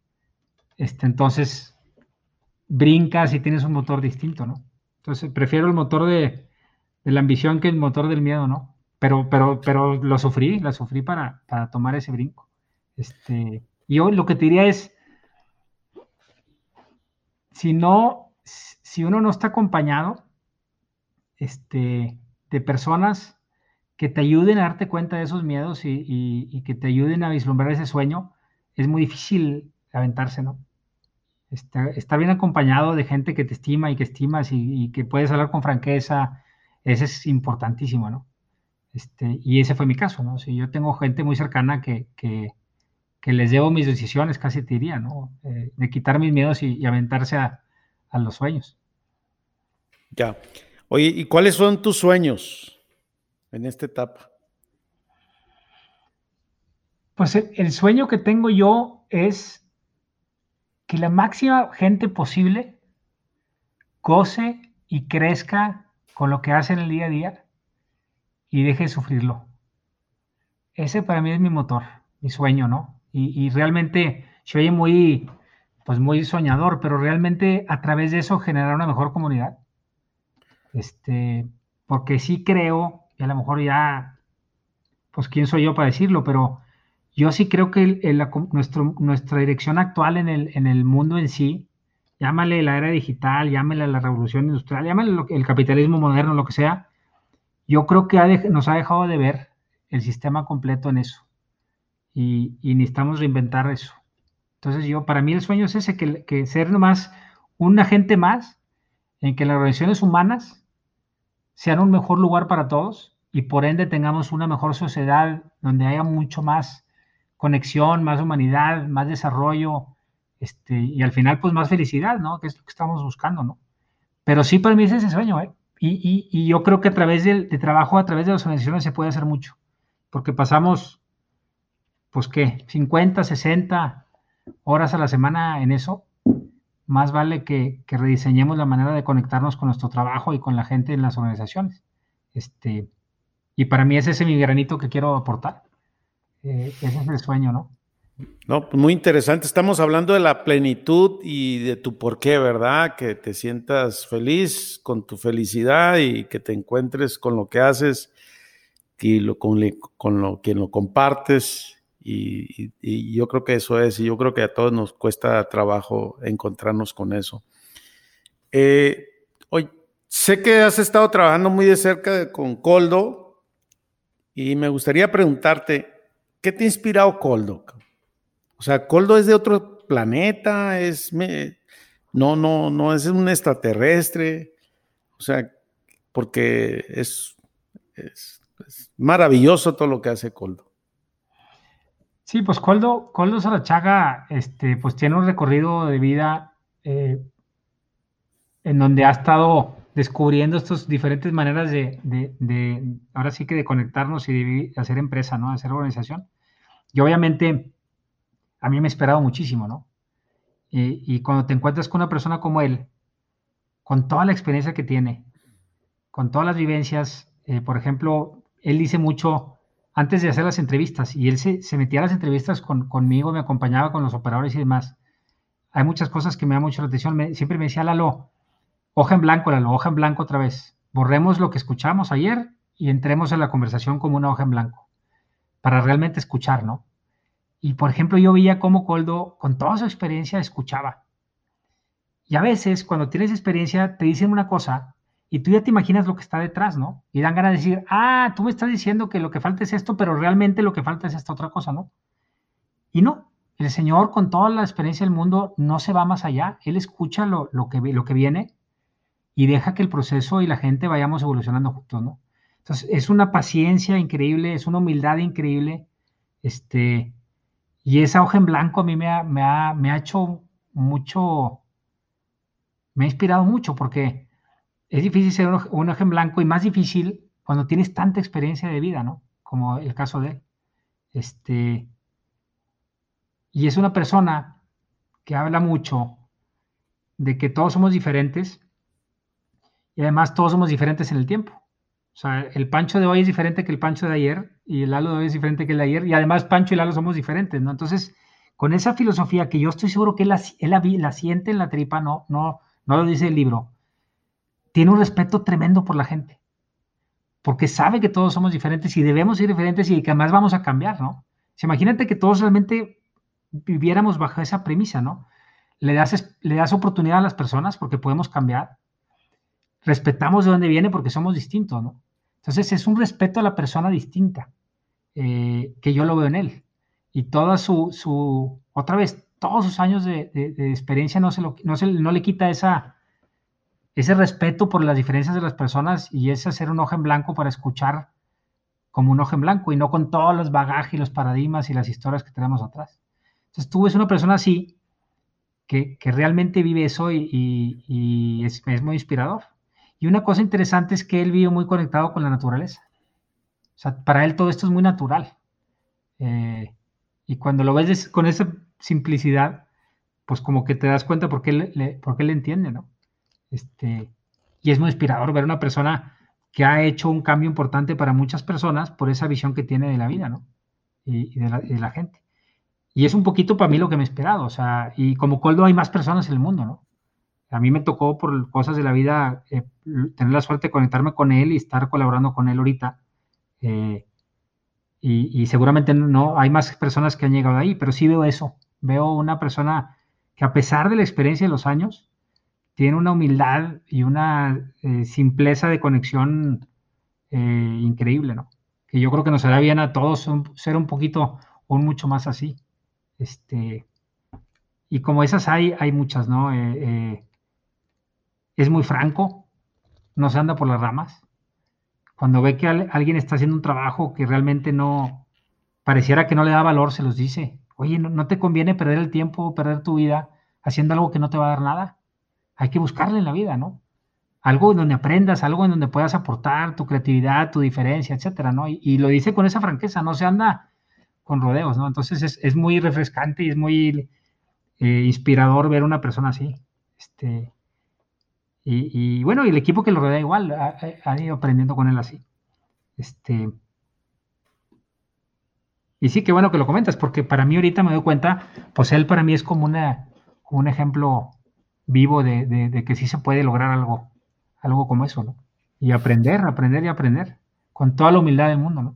este, entonces, brincas y tienes un motor distinto, ¿no? Entonces, prefiero el motor de, la ambición que el motor del miedo, ¿no? Pero, pero, pero lo sufrí, la sufrí para, para tomar ese brinco. Este, y lo que te diría es, si no, si uno no está acompañado este, de personas que te ayuden a darte cuenta de esos miedos y, que te ayuden a vislumbrar ese sueño, es muy difícil aventarse, ¿no? Estar, bien acompañado de gente que te estima y que estimas y, que puedes hablar con franqueza, ese es importantísimo, ¿no? Este, y ese fue mi caso, ¿no? Si yo tengo gente muy cercana que, les debo mis decisiones, casi te diría, ¿no? Eh, de quitar mis miedos y, aventarse a, a, los sueños. Ya. Oye, ¿y cuáles son tus sueños? En esta etapa? Pues el, sueño que tengo yo es que la máxima gente posible goce y crezca con lo que hace en el día a día y deje de sufrirlo. Ese para mí es mi motor, mi sueño, ¿no? Y, realmente se oye muy, pues muy soñador, pero realmente a través de eso generar una mejor comunidad. Este, porque sí creo y a lo mejor ya, pues quién soy yo para decirlo, pero yo sí creo que nuestra dirección actual en el, en el mundo en sí, llámale la era digital, llámale la revolución industrial, llámale el capitalismo moderno, lo que sea, yo creo que nos ha dejado de ver el sistema completo en eso. Y, necesitamos reinventar eso. Entonces yo, para mí el sueño es ese, que, que ser nomás un agente más en que las organizaciones humanas sean un mejor lugar para todos y por ende tengamos una mejor sociedad donde haya mucho más conexión, más humanidad, más desarrollo, este, y al final pues más felicidad, ¿no? Que es lo que estamos buscando, ¿no? Pero sí para mí es ese sueño, ¿eh? Y, yo creo que a través del de trabajo, a través de las organizaciones se puede hacer mucho, porque pasamos, pues qué, 50, 60 horas a la semana en eso, más vale que, rediseñemos la manera de conectarnos con nuestro trabajo y con la gente en las organizaciones. Este, y para mí ese es mi granito que quiero aportar. Eh, ese es el sueño, ¿no? No, pues muy interesante. Estamos hablando de la plenitud y de tu porqué, ¿verdad? Que te sientas feliz con tu felicidad y que te encuentres con lo que haces y lo, con, con lo que lo compartes y, yo creo que eso es, y yo creo que a todos nos cuesta trabajo encontrarnos con eso. Eh, hoy, sé que has estado trabajando muy de cerca con Coldo y me gustaría preguntarte, ¿qué te ha inspirado Coldo? O sea, Coldo es de otro planeta, es, no, no, no es un extraterrestre, o sea, porque es maravilloso todo lo que hace Coldo. Sí, pues Coldo, Coldo Sarachaga, este, pues tiene un recorrido de vida eh, en donde ha estado descubriendo estas diferentes maneras de, ahora sí que de conectarnos y de, hacer empresa, ¿no? De hacer organización. Y obviamente a mí me ha esperado muchísimo, ¿no? Y, cuando te encuentras con una persona como él, con toda la experiencia que tiene, con todas las vivencias, eh, por ejemplo, él dice mucho, antes de hacer las entrevistas y él se, metía a las entrevistas conmigo, me acompañaba con los operadores y demás. Hay muchas cosas que me dan mucha atención. siempre me decía Lalo, hoja en blanco, Lalo, hoja en blanco otra vez. Borremos lo que escuchamos ayer y entremos en la conversación como una hoja en blanco para realmente escuchar, ¿no? Y por ejemplo, yo veía cómo Coldo, con toda su experiencia, escuchaba. Y a veces, cuando tienes experiencia, te dicen una cosa y tú ya te imaginas lo que está detrás, ¿no? Y dan ganas de decir, ah, tú me estás diciendo que lo que falta es esto, pero realmente lo que falta es esta otra cosa, ¿no? Y no, el Señor con toda la experiencia del mundo no se va más allá, Él escucha lo, que, lo que viene y deja que el proceso y la gente vayamos evolucionando juntos, ¿no? Entonces, es una paciencia increíble, es una humildad increíble, este, y esa hoja en blanco a mí me ha, me ha, me ha hecho mucho, me ha inspirado mucho, porque es difícil ser un, ojo en blanco y más difícil cuando tienes tanta experiencia de vida, ¿no? Como el caso de él. Este, y es una persona que habla mucho de que todos somos diferentes y además todos somos diferentes en el tiempo. O sea, el Pancho de hoy es diferente que el Pancho de ayer y el Lalo de hoy es diferente que el de ayer y además Pancho y Lalo somos diferentes, ¿no? Entonces, con esa filosofía que yo estoy seguro que él, la, siente en la tripa, no, no, no lo dice el libro, tiene un respeto tremendo por la gente, porque sabe que todos somos diferentes y debemos ser diferentes y que además vamos a cambiar, ¿no? imagínate que todos realmente viviéramos bajo esa premisa, ¿no? Le das, le das oportunidad a las personas porque podemos cambiar, respetamos de dónde viene porque somos distintos, ¿no? Entonces es un respeto a la persona distinta eh, que yo lo veo en él. Y toda su, su otra vez, todos sus años de, experiencia no, se lo, no, se, no le quita esa, ese respeto por las diferencias de las personas y ese hacer un ojo en blanco para escuchar como un ojo en blanco y no con todos los bagajes y los paradigmas y las historias que tenemos atrás. Entonces tú ves una persona así que, que realmente vive eso y, y, es, es, muy inspirador. Y una cosa interesante es que él vive muy conectado con la naturaleza. O sea, para él todo esto es muy natural. Eh, y cuando lo ves con esa simplicidad, pues como que te das cuenta por qué le, por qué le entiende, ¿no? Este, y es muy inspirador ver una persona que ha hecho un cambio importante para muchas personas por esa visión que tiene de la vida, ¿no? Y, de, la, gente. Y es un poquito para mí lo que me he esperado, o sea, y como Coldo hay más personas en el mundo, ¿no? A mí me tocó por cosas de la vida eh, tener la suerte de conectarme con él y estar colaborando con él ahorita. Eh, y, seguramente no hay más personas que han llegado ahí, pero sí veo eso. Veo una persona que a pesar de la experiencia de los años, tiene una humildad y una eh, simpleza de conexión increíble, ¿no? Que yo creo que nos hará bien a todos ser un poquito o mucho más así. Este, y como esas hay, hay muchas, ¿no? es muy franco, no se anda por las ramas. Cuando ve que alguien está haciendo un trabajo que realmente no, pareciera que no le da valor, se los dice. Oye, no, te conviene perder el tiempo, perder tu vida haciendo algo que no te va a dar nada. Hay que buscarle en la vida, ¿no? Algo en donde aprendas, algo en donde puedas aportar tu creatividad, tu diferencia, etcétera, ¿no? Y, lo dice con esa franqueza, no se anda con rodeos, ¿no? Entonces es, muy refrescante y es muy eh, inspirador ver una persona así. Este, y, bueno, y el equipo que lo rodea igual, ha, ido aprendiendo con él así. Este, y sí, qué bueno que lo comentas, porque para mí ahorita me doy cuenta, pues él para mí es como, una, un ejemplo vivo de, que sí se puede lograr algo, algo como eso, ¿no? Y aprender, aprender y aprender, con toda la humildad del mundo, ¿no?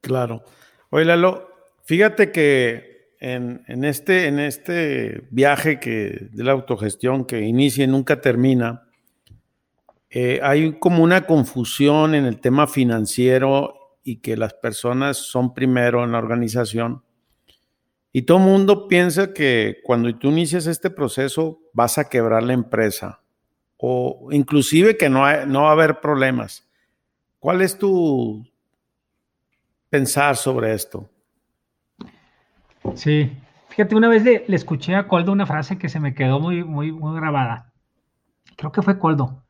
Claro. Oye, Lalo, fíjate que en, este, en este viaje que, de la autogestión que inicia y nunca termina, eh, hay como una confusión en el tema financiero y que las personas son primero en la organización. Y todo el mundo piensa que cuando tú inicias este proceso vas a quebrar la empresa o inclusive que no, no va a haber problemas. ¿Cuál es tu pensar sobre esto? Sí, fíjate, una vez le, escuché a Coldo una frase que se me quedó muy, muy, muy grabada. Creo que fue Coldo,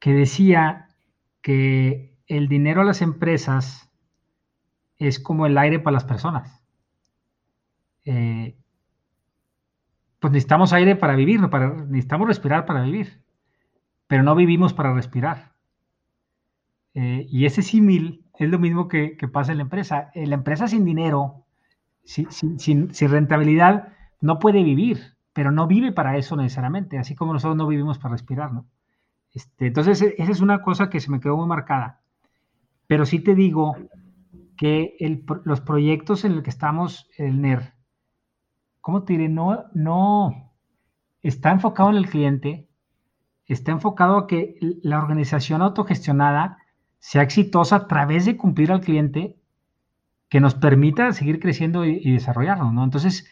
que decía que el dinero a las empresas es como el aire para las personas. Eh, pues necesitamos aire para vivir, para, necesitamos respirar para vivir, pero no vivimos para respirar. Eh, y ese símil es lo mismo que, pasa en la empresa. En la empresa sin dinero sin, rentabilidad no puede vivir, pero no vive para eso necesariamente, así como nosotros no vivimos para respirar, ¿no? Este, entonces, e, esa es una cosa que se me quedó muy marcada. Pero sí te digo que los proyectos en los que estamos, el NER, ¿cómo te diré? No, no está enfocado en el cliente, está enfocado a que la organización autogestionada sea exitosa a través de cumplir al cliente que nos permita seguir creciendo y, desarrollarnos, ¿no? Entonces,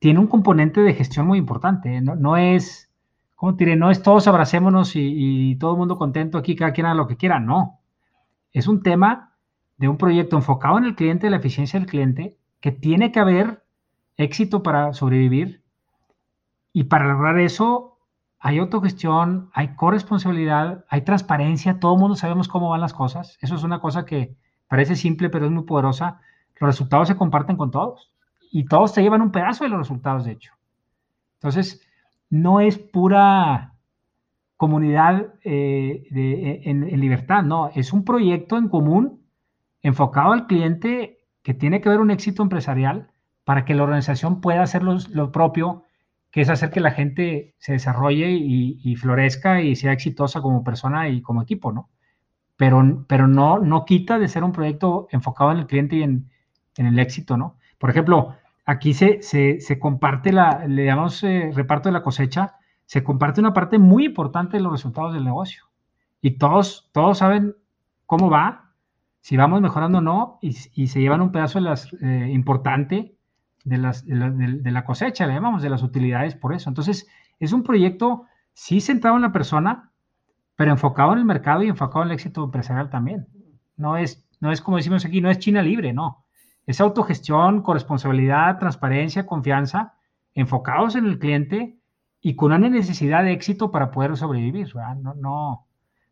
tiene un componente de gestión muy importante, ¿eh? no, es, ¿cómo te diré? No es todos abracémonos y, todo el mundo contento aquí, cada quien haga lo que quiera, no. Es un tema de un proyecto enfocado en el cliente, la eficiencia del cliente, que tiene que haber éxito para sobrevivir. Y para lograr eso hay autogestión, hay corresponsabilidad, hay transparencia, todo el mundo sabemos cómo van las cosas. Eso es una cosa que parece simple, pero es muy poderosa. Los resultados se comparten con todos. Y todos te llevan un pedazo de los resultados, de hecho. Entonces, no es pura comunidad eh, de, en, libertad, no, es un proyecto en común enfocado al cliente que tiene que ver un éxito empresarial, para que la organización pueda hacer lo, propio, que es hacer que la gente se desarrolle y, florezca y sea exitosa como persona y como equipo, ¿no? Pero, pero no, no quita de ser un proyecto enfocado en el cliente y en, el éxito, ¿no? Por ejemplo, aquí se, se, comparte la, le llamamos eh, reparto de la cosecha, se comparte una parte muy importante de los resultados del negocio. Y todos, todos saben cómo va, si vamos mejorando o no, y, se llevan un pedazo de las, eh, importante de, la, cosecha, le llamamos, de las utilidades por eso. Entonces, es un proyecto sí centrado en la persona, pero enfocado en el mercado y enfocado en el éxito empresarial también. No es, no es como decimos aquí, no es China libre, no. Es autogestión, corresponsabilidad, transparencia, confianza, enfocados en el cliente y con una necesidad de éxito para poder sobrevivir. No, no.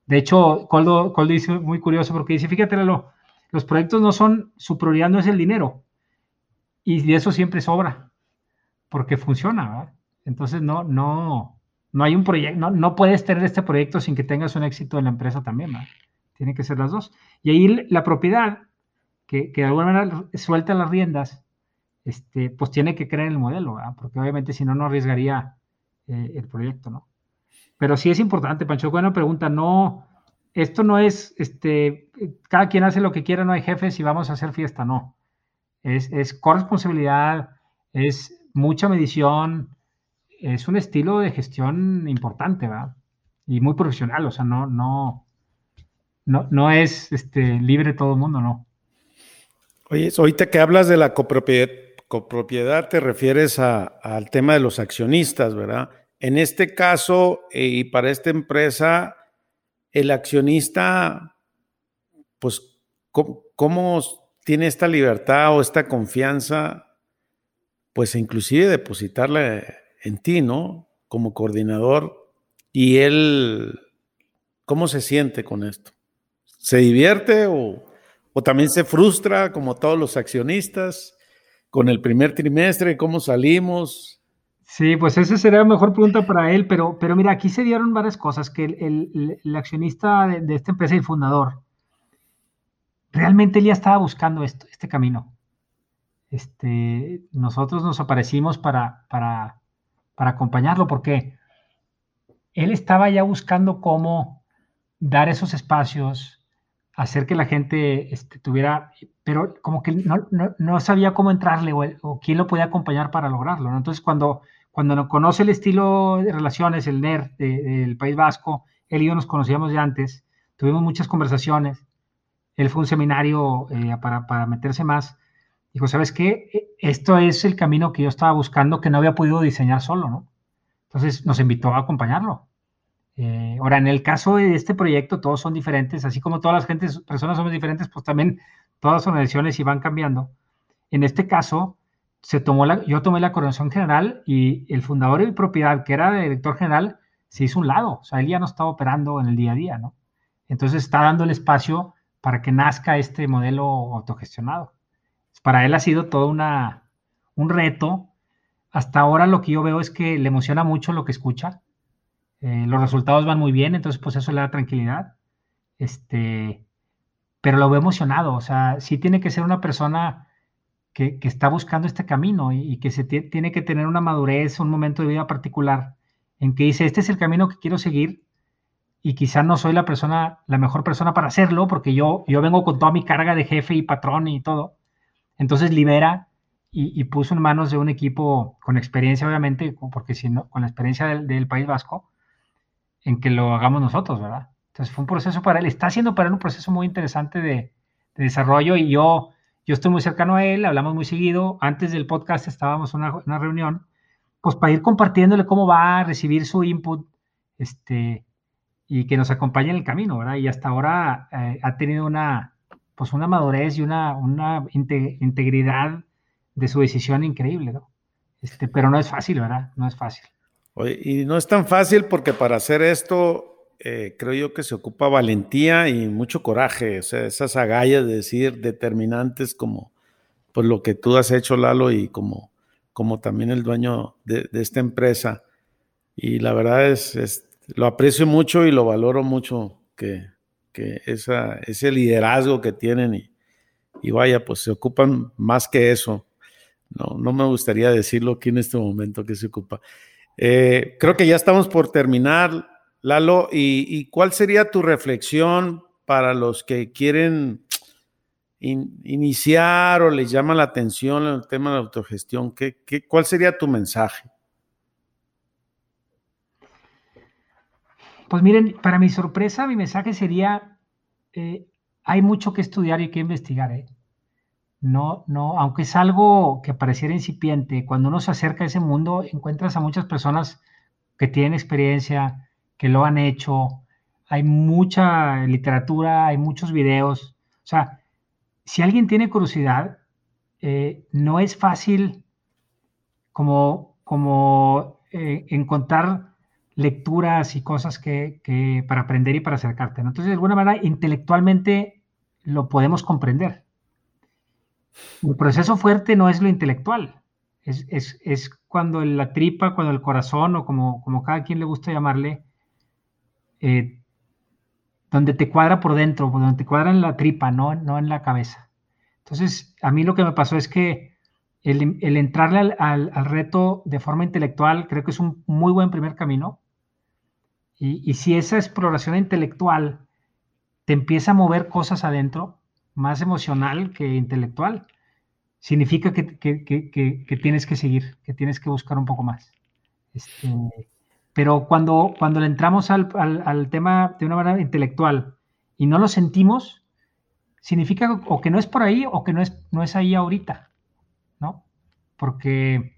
De hecho, Coldo, Coldo dice muy curioso porque dice, fíjate, los proyectos no son, su prioridad no es el dinero, y eso siempre sobra, porque funciona, ¿verdad? Entonces no, no, no hay un proyecto, no, no, puedes tener este proyecto sin que tengas un éxito en la empresa también, ¿verdad? Tienen que ser las dos. Y ahí la propiedad, que, que de alguna manera suelta las riendas, este, pues tiene que creer en el modelo, ¿verdad? Porque obviamente si no, no arriesgaría eh, el proyecto, ¿no? Pero sí es importante, Pancho, buena pregunta, no, esto no es, este, cada quien hace lo que quiera, no hay jefes y vamos a hacer fiesta, no es, corresponsabilidad, es mucha medición, es un estilo de gestión importante, ¿verdad? Y muy profesional, o sea, no, no, no, no es este, libre todo el mundo, ¿no? Oye, ahorita que hablas de la copropiedad, copropiedad te refieres al tema de los accionistas, ¿verdad? En este caso, eh, y para esta empresa, el accionista, pues, cómo tiene esta libertad o esta confianza, pues inclusive depositarla en ti, ¿no? Como coordinador. Y él, ¿cómo se siente con esto? ¿Se divierte o, o también se frustra como todos los accionistas con el primer trimestre? ¿Cómo salimos? Sí, pues esa sería la mejor pregunta para él, pero, pero mira, aquí se dieron varias cosas, que el, el, accionista de, de, esta empresa el fundador, realmente ya estaba buscando esto, este camino. Este, nosotros nos aparecimos para, para, para acompañarlo porque él estaba ya buscando cómo dar esos espacios, hacer que la gente este, tuviera, pero como que no, no, sabía cómo entrarle o, quién lo podía acompañar para lograrlo. Entonces, cuando, cuando conoce el estilo de relaciones, el NER del País Vasco, él y yo nos conocíamos ya antes, tuvimos muchas conversaciones él fue un seminario eh, para, meterse más. Dijo, ¿sabes qué? E, esto es el camino que yo estaba buscando que no había podido diseñar solo, ¿no? Entonces nos invitó a acompañarlo. Eh, ahora, en el caso de este proyecto, todos son diferentes, así como todas las gentes, personas somos diferentes, pues también todas son organizaciones y van cambiando. En este caso, se tomó la, yo tomé la coordinación general y el fundador de propiedad, que era director general, se hizo un lado. O sea, él ya no estaba operando en el día a día, ¿no? Entonces está dando el espacio para que nazca este modelo autogestionado. Para él ha sido todo una, un reto. Hasta ahora lo que yo veo es que le emociona mucho lo que escucha. Eh, los resultados van muy bien, entonces pues eso le da tranquilidad. Este, pero lo veo emocionado, o sea, sí tiene que ser una persona que, está buscando este camino y, y que se tiene que tener una madurez, un momento de vida particular en que dice, este es el camino que quiero seguir y quizá no soy la persona, la mejor persona para hacerlo, porque yo, yo vengo con toda mi carga de jefe y patrón y todo. Entonces libera y, puso en manos de un equipo con experiencia, obviamente, porque si no, con la experiencia del, País Vasco, en que lo hagamos nosotros, ¿verdad? Entonces fue un proceso para él, está haciendo para él un proceso muy interesante de, desarrollo y yo, yo estoy muy cercano a él, hablamos muy seguido. Antes del podcast estábamos en una, una reunión, pues para ir compartiéndole cómo va, a recibir su input, este, y que nos acompañe en el camino, ¿verdad? Y hasta ahora eh, ha tenido una, pues una madurez y una, una integridad de su decisión increíble, ¿no? Este, pero no es fácil, ¿verdad? No es fácil. Oye, y no es tan fácil porque para hacer esto, eh, creo yo que se ocupa valentía y mucho coraje, o sea, esas agallas de decir determinantes como pues lo que tú has hecho, Lalo, y como, como también el dueño de, de esta empresa. Y la verdad es, es lo aprecio mucho y lo valoro mucho que, esa, ese liderazgo que tienen y, vaya, pues se ocupan más que eso no, no me gustaría decirlo aquí en este momento que se ocupa. Eh, creo que ya estamos por terminar, Lalo, y, ¿cuál sería tu reflexión para los que quieren iniciar o les llama la atención el tema de la autogestión? ¿Qué, cuál sería tu mensaje? Pues miren, para mi sorpresa, mi mensaje sería, eh, hay mucho que estudiar y que investigar. ¿eh? No, no, aunque es algo que pareciera incipiente, cuando uno se acerca a ese mundo, encuentras a muchas personas que tienen experiencia, que lo han hecho, hay mucha literatura, hay muchos videos. O sea, si alguien tiene curiosidad, eh, no es fácil como, como eh, encontrar lecturas y cosas que, para aprender y para acercarte. Entonces, de alguna manera, intelectualmente lo podemos comprender. El proceso fuerte no es lo intelectual, es, cuando la tripa, cuando el corazón o como, como cada quien le gusta llamarle, eh, donde te cuadra por dentro, donde te cuadra en la tripa, no, no en la cabeza. Entonces, a mí lo que me pasó es que el, entrarle al, reto de forma intelectual creo que es un muy buen primer camino. Y, si esa exploración intelectual te empieza a mover cosas adentro, más emocional que intelectual, significa que, tienes que seguir, que tienes que buscar un poco más. Este, pero cuando, cuando le entramos al, tema de una manera intelectual y no lo sentimos, significa o que no es por ahí o que no es, no es ahí ahorita, ¿no? Porque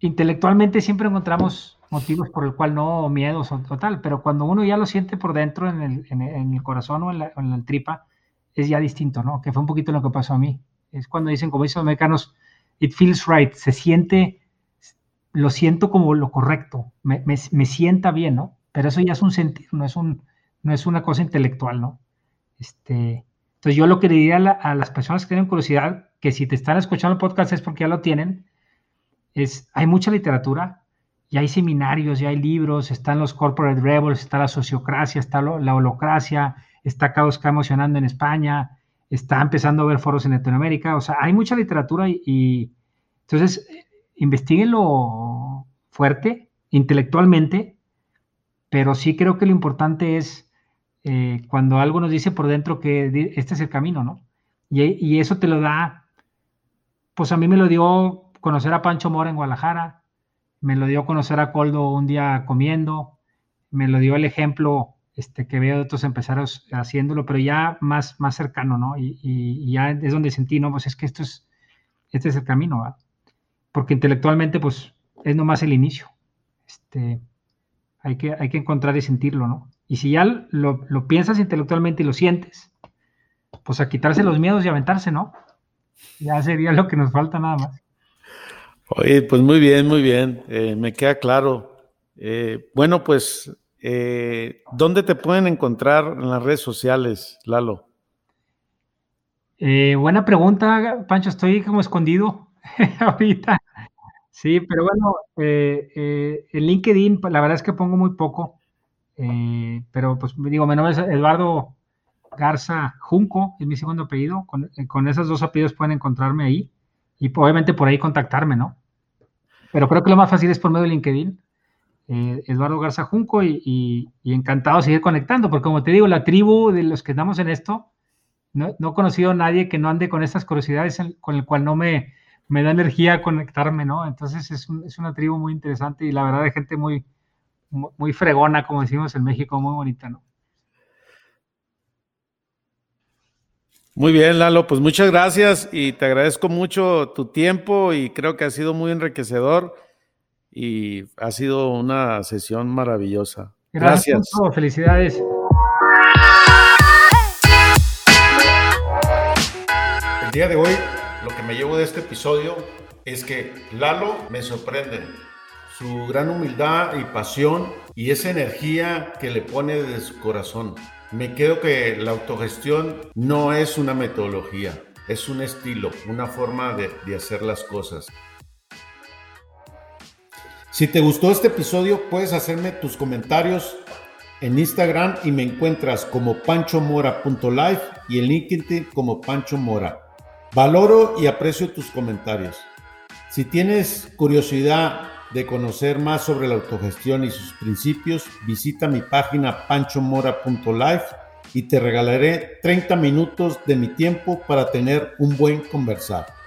intelectualmente siempre encontramos motivos por el cual no, miedos o, tal, pero cuando uno ya lo siente por dentro en el, en el, corazón o en la, en la, tripa, es ya distinto, ¿no? Que fue un poquito lo que pasó a mí. Es cuando dicen, como dicen los americanos, it feels right, se siente, lo siento como lo correcto, me, me, me sienta bien, ¿no? Pero eso ya es un sentir, no es, un, no es una cosa intelectual, ¿no? Este, entonces yo lo que diría a, a las personas que tienen curiosidad, que si te están escuchando el podcast es porque ya lo tienen, es, hay mucha literatura, ya hay seminarios, ya hay libros, están los corporate rebels, está la sociocracia, está la holocracia, está Caos emocionando en España, está empezando a ver foros en Latinoamérica, o sea, hay mucha literatura y, entonces investiguenlo fuerte, intelectualmente, pero sí creo que lo importante es eh, cuando algo nos dice por dentro que este es el camino, ¿no? Y, y, eso te lo da, pues a mí me lo dio conocer a Pancho Mora en Guadalajara, me lo dio a conocer a Coldo un día comiendo, me lo dio el ejemplo este, que veo de otros empresarios haciéndolo, pero ya más, más cercano, ¿no? Y, ya es donde sentí, no, pues es que esto es, este es el camino, ¿verdad? Porque intelectualmente, pues, es nomás el inicio. Este, hay, que, hay que encontrar y sentirlo, ¿no? Y si ya lo, lo piensas intelectualmente y lo sientes, pues a quitarse los miedos y aventarse, ¿no? Ya sería lo que nos falta nada más. Oye, pues muy bien, muy bien, eh, me queda claro. Eh, bueno, pues, eh, ¿dónde te pueden encontrar en las redes sociales, Lalo? buena pregunta, Pancho, estoy como escondido ahorita. Sí, pero bueno, en LinkedIn, la verdad es que pongo muy poco, pero pues digo, mi nombre es Eduardo Garza Junco, es mi segundo apellido, con, con esos dos apellidos pueden encontrarme ahí y obviamente por ahí contactarme, ¿no? Pero creo que lo más fácil es por medio de LinkedIn. Eh, Eduardo Garza Junco y, encantado de seguir conectando, porque como te digo, la tribu de los que estamos en esto, no, he conocido a nadie que no ande con estas curiosidades con el cual no me, me da energía conectarme, ¿no? Entonces es, es, una tribu muy interesante y la verdad de gente muy, muy fregona, como decimos en México, muy bonita, ¿no? Muy bien, Lalo, pues muchas gracias y te agradezco mucho tu tiempo y creo que ha sido muy enriquecedor y ha sido una sesión maravillosa. Gracias. gracias. Felicidades. El día de hoy, lo que me llevo de este episodio es que Lalo me sorprende. Su gran humildad y pasión y esa energía que le pone desde su corazón me quedo que la autogestión no es una metodología, es un estilo, una forma de, hacer las cosas. Si te gustó este episodio, puedes hacerme tus comentarios en Instagram y me encuentras como panchomora.life y en LinkedIn como Pancho Mora. Valoro y aprecio tus comentarios. Si tienes curiosidad de conocer más sobre la autogestión y sus principios, visita mi página panchomora.life y te regalaré 30 minutos de mi tiempo para tener un buen conversar.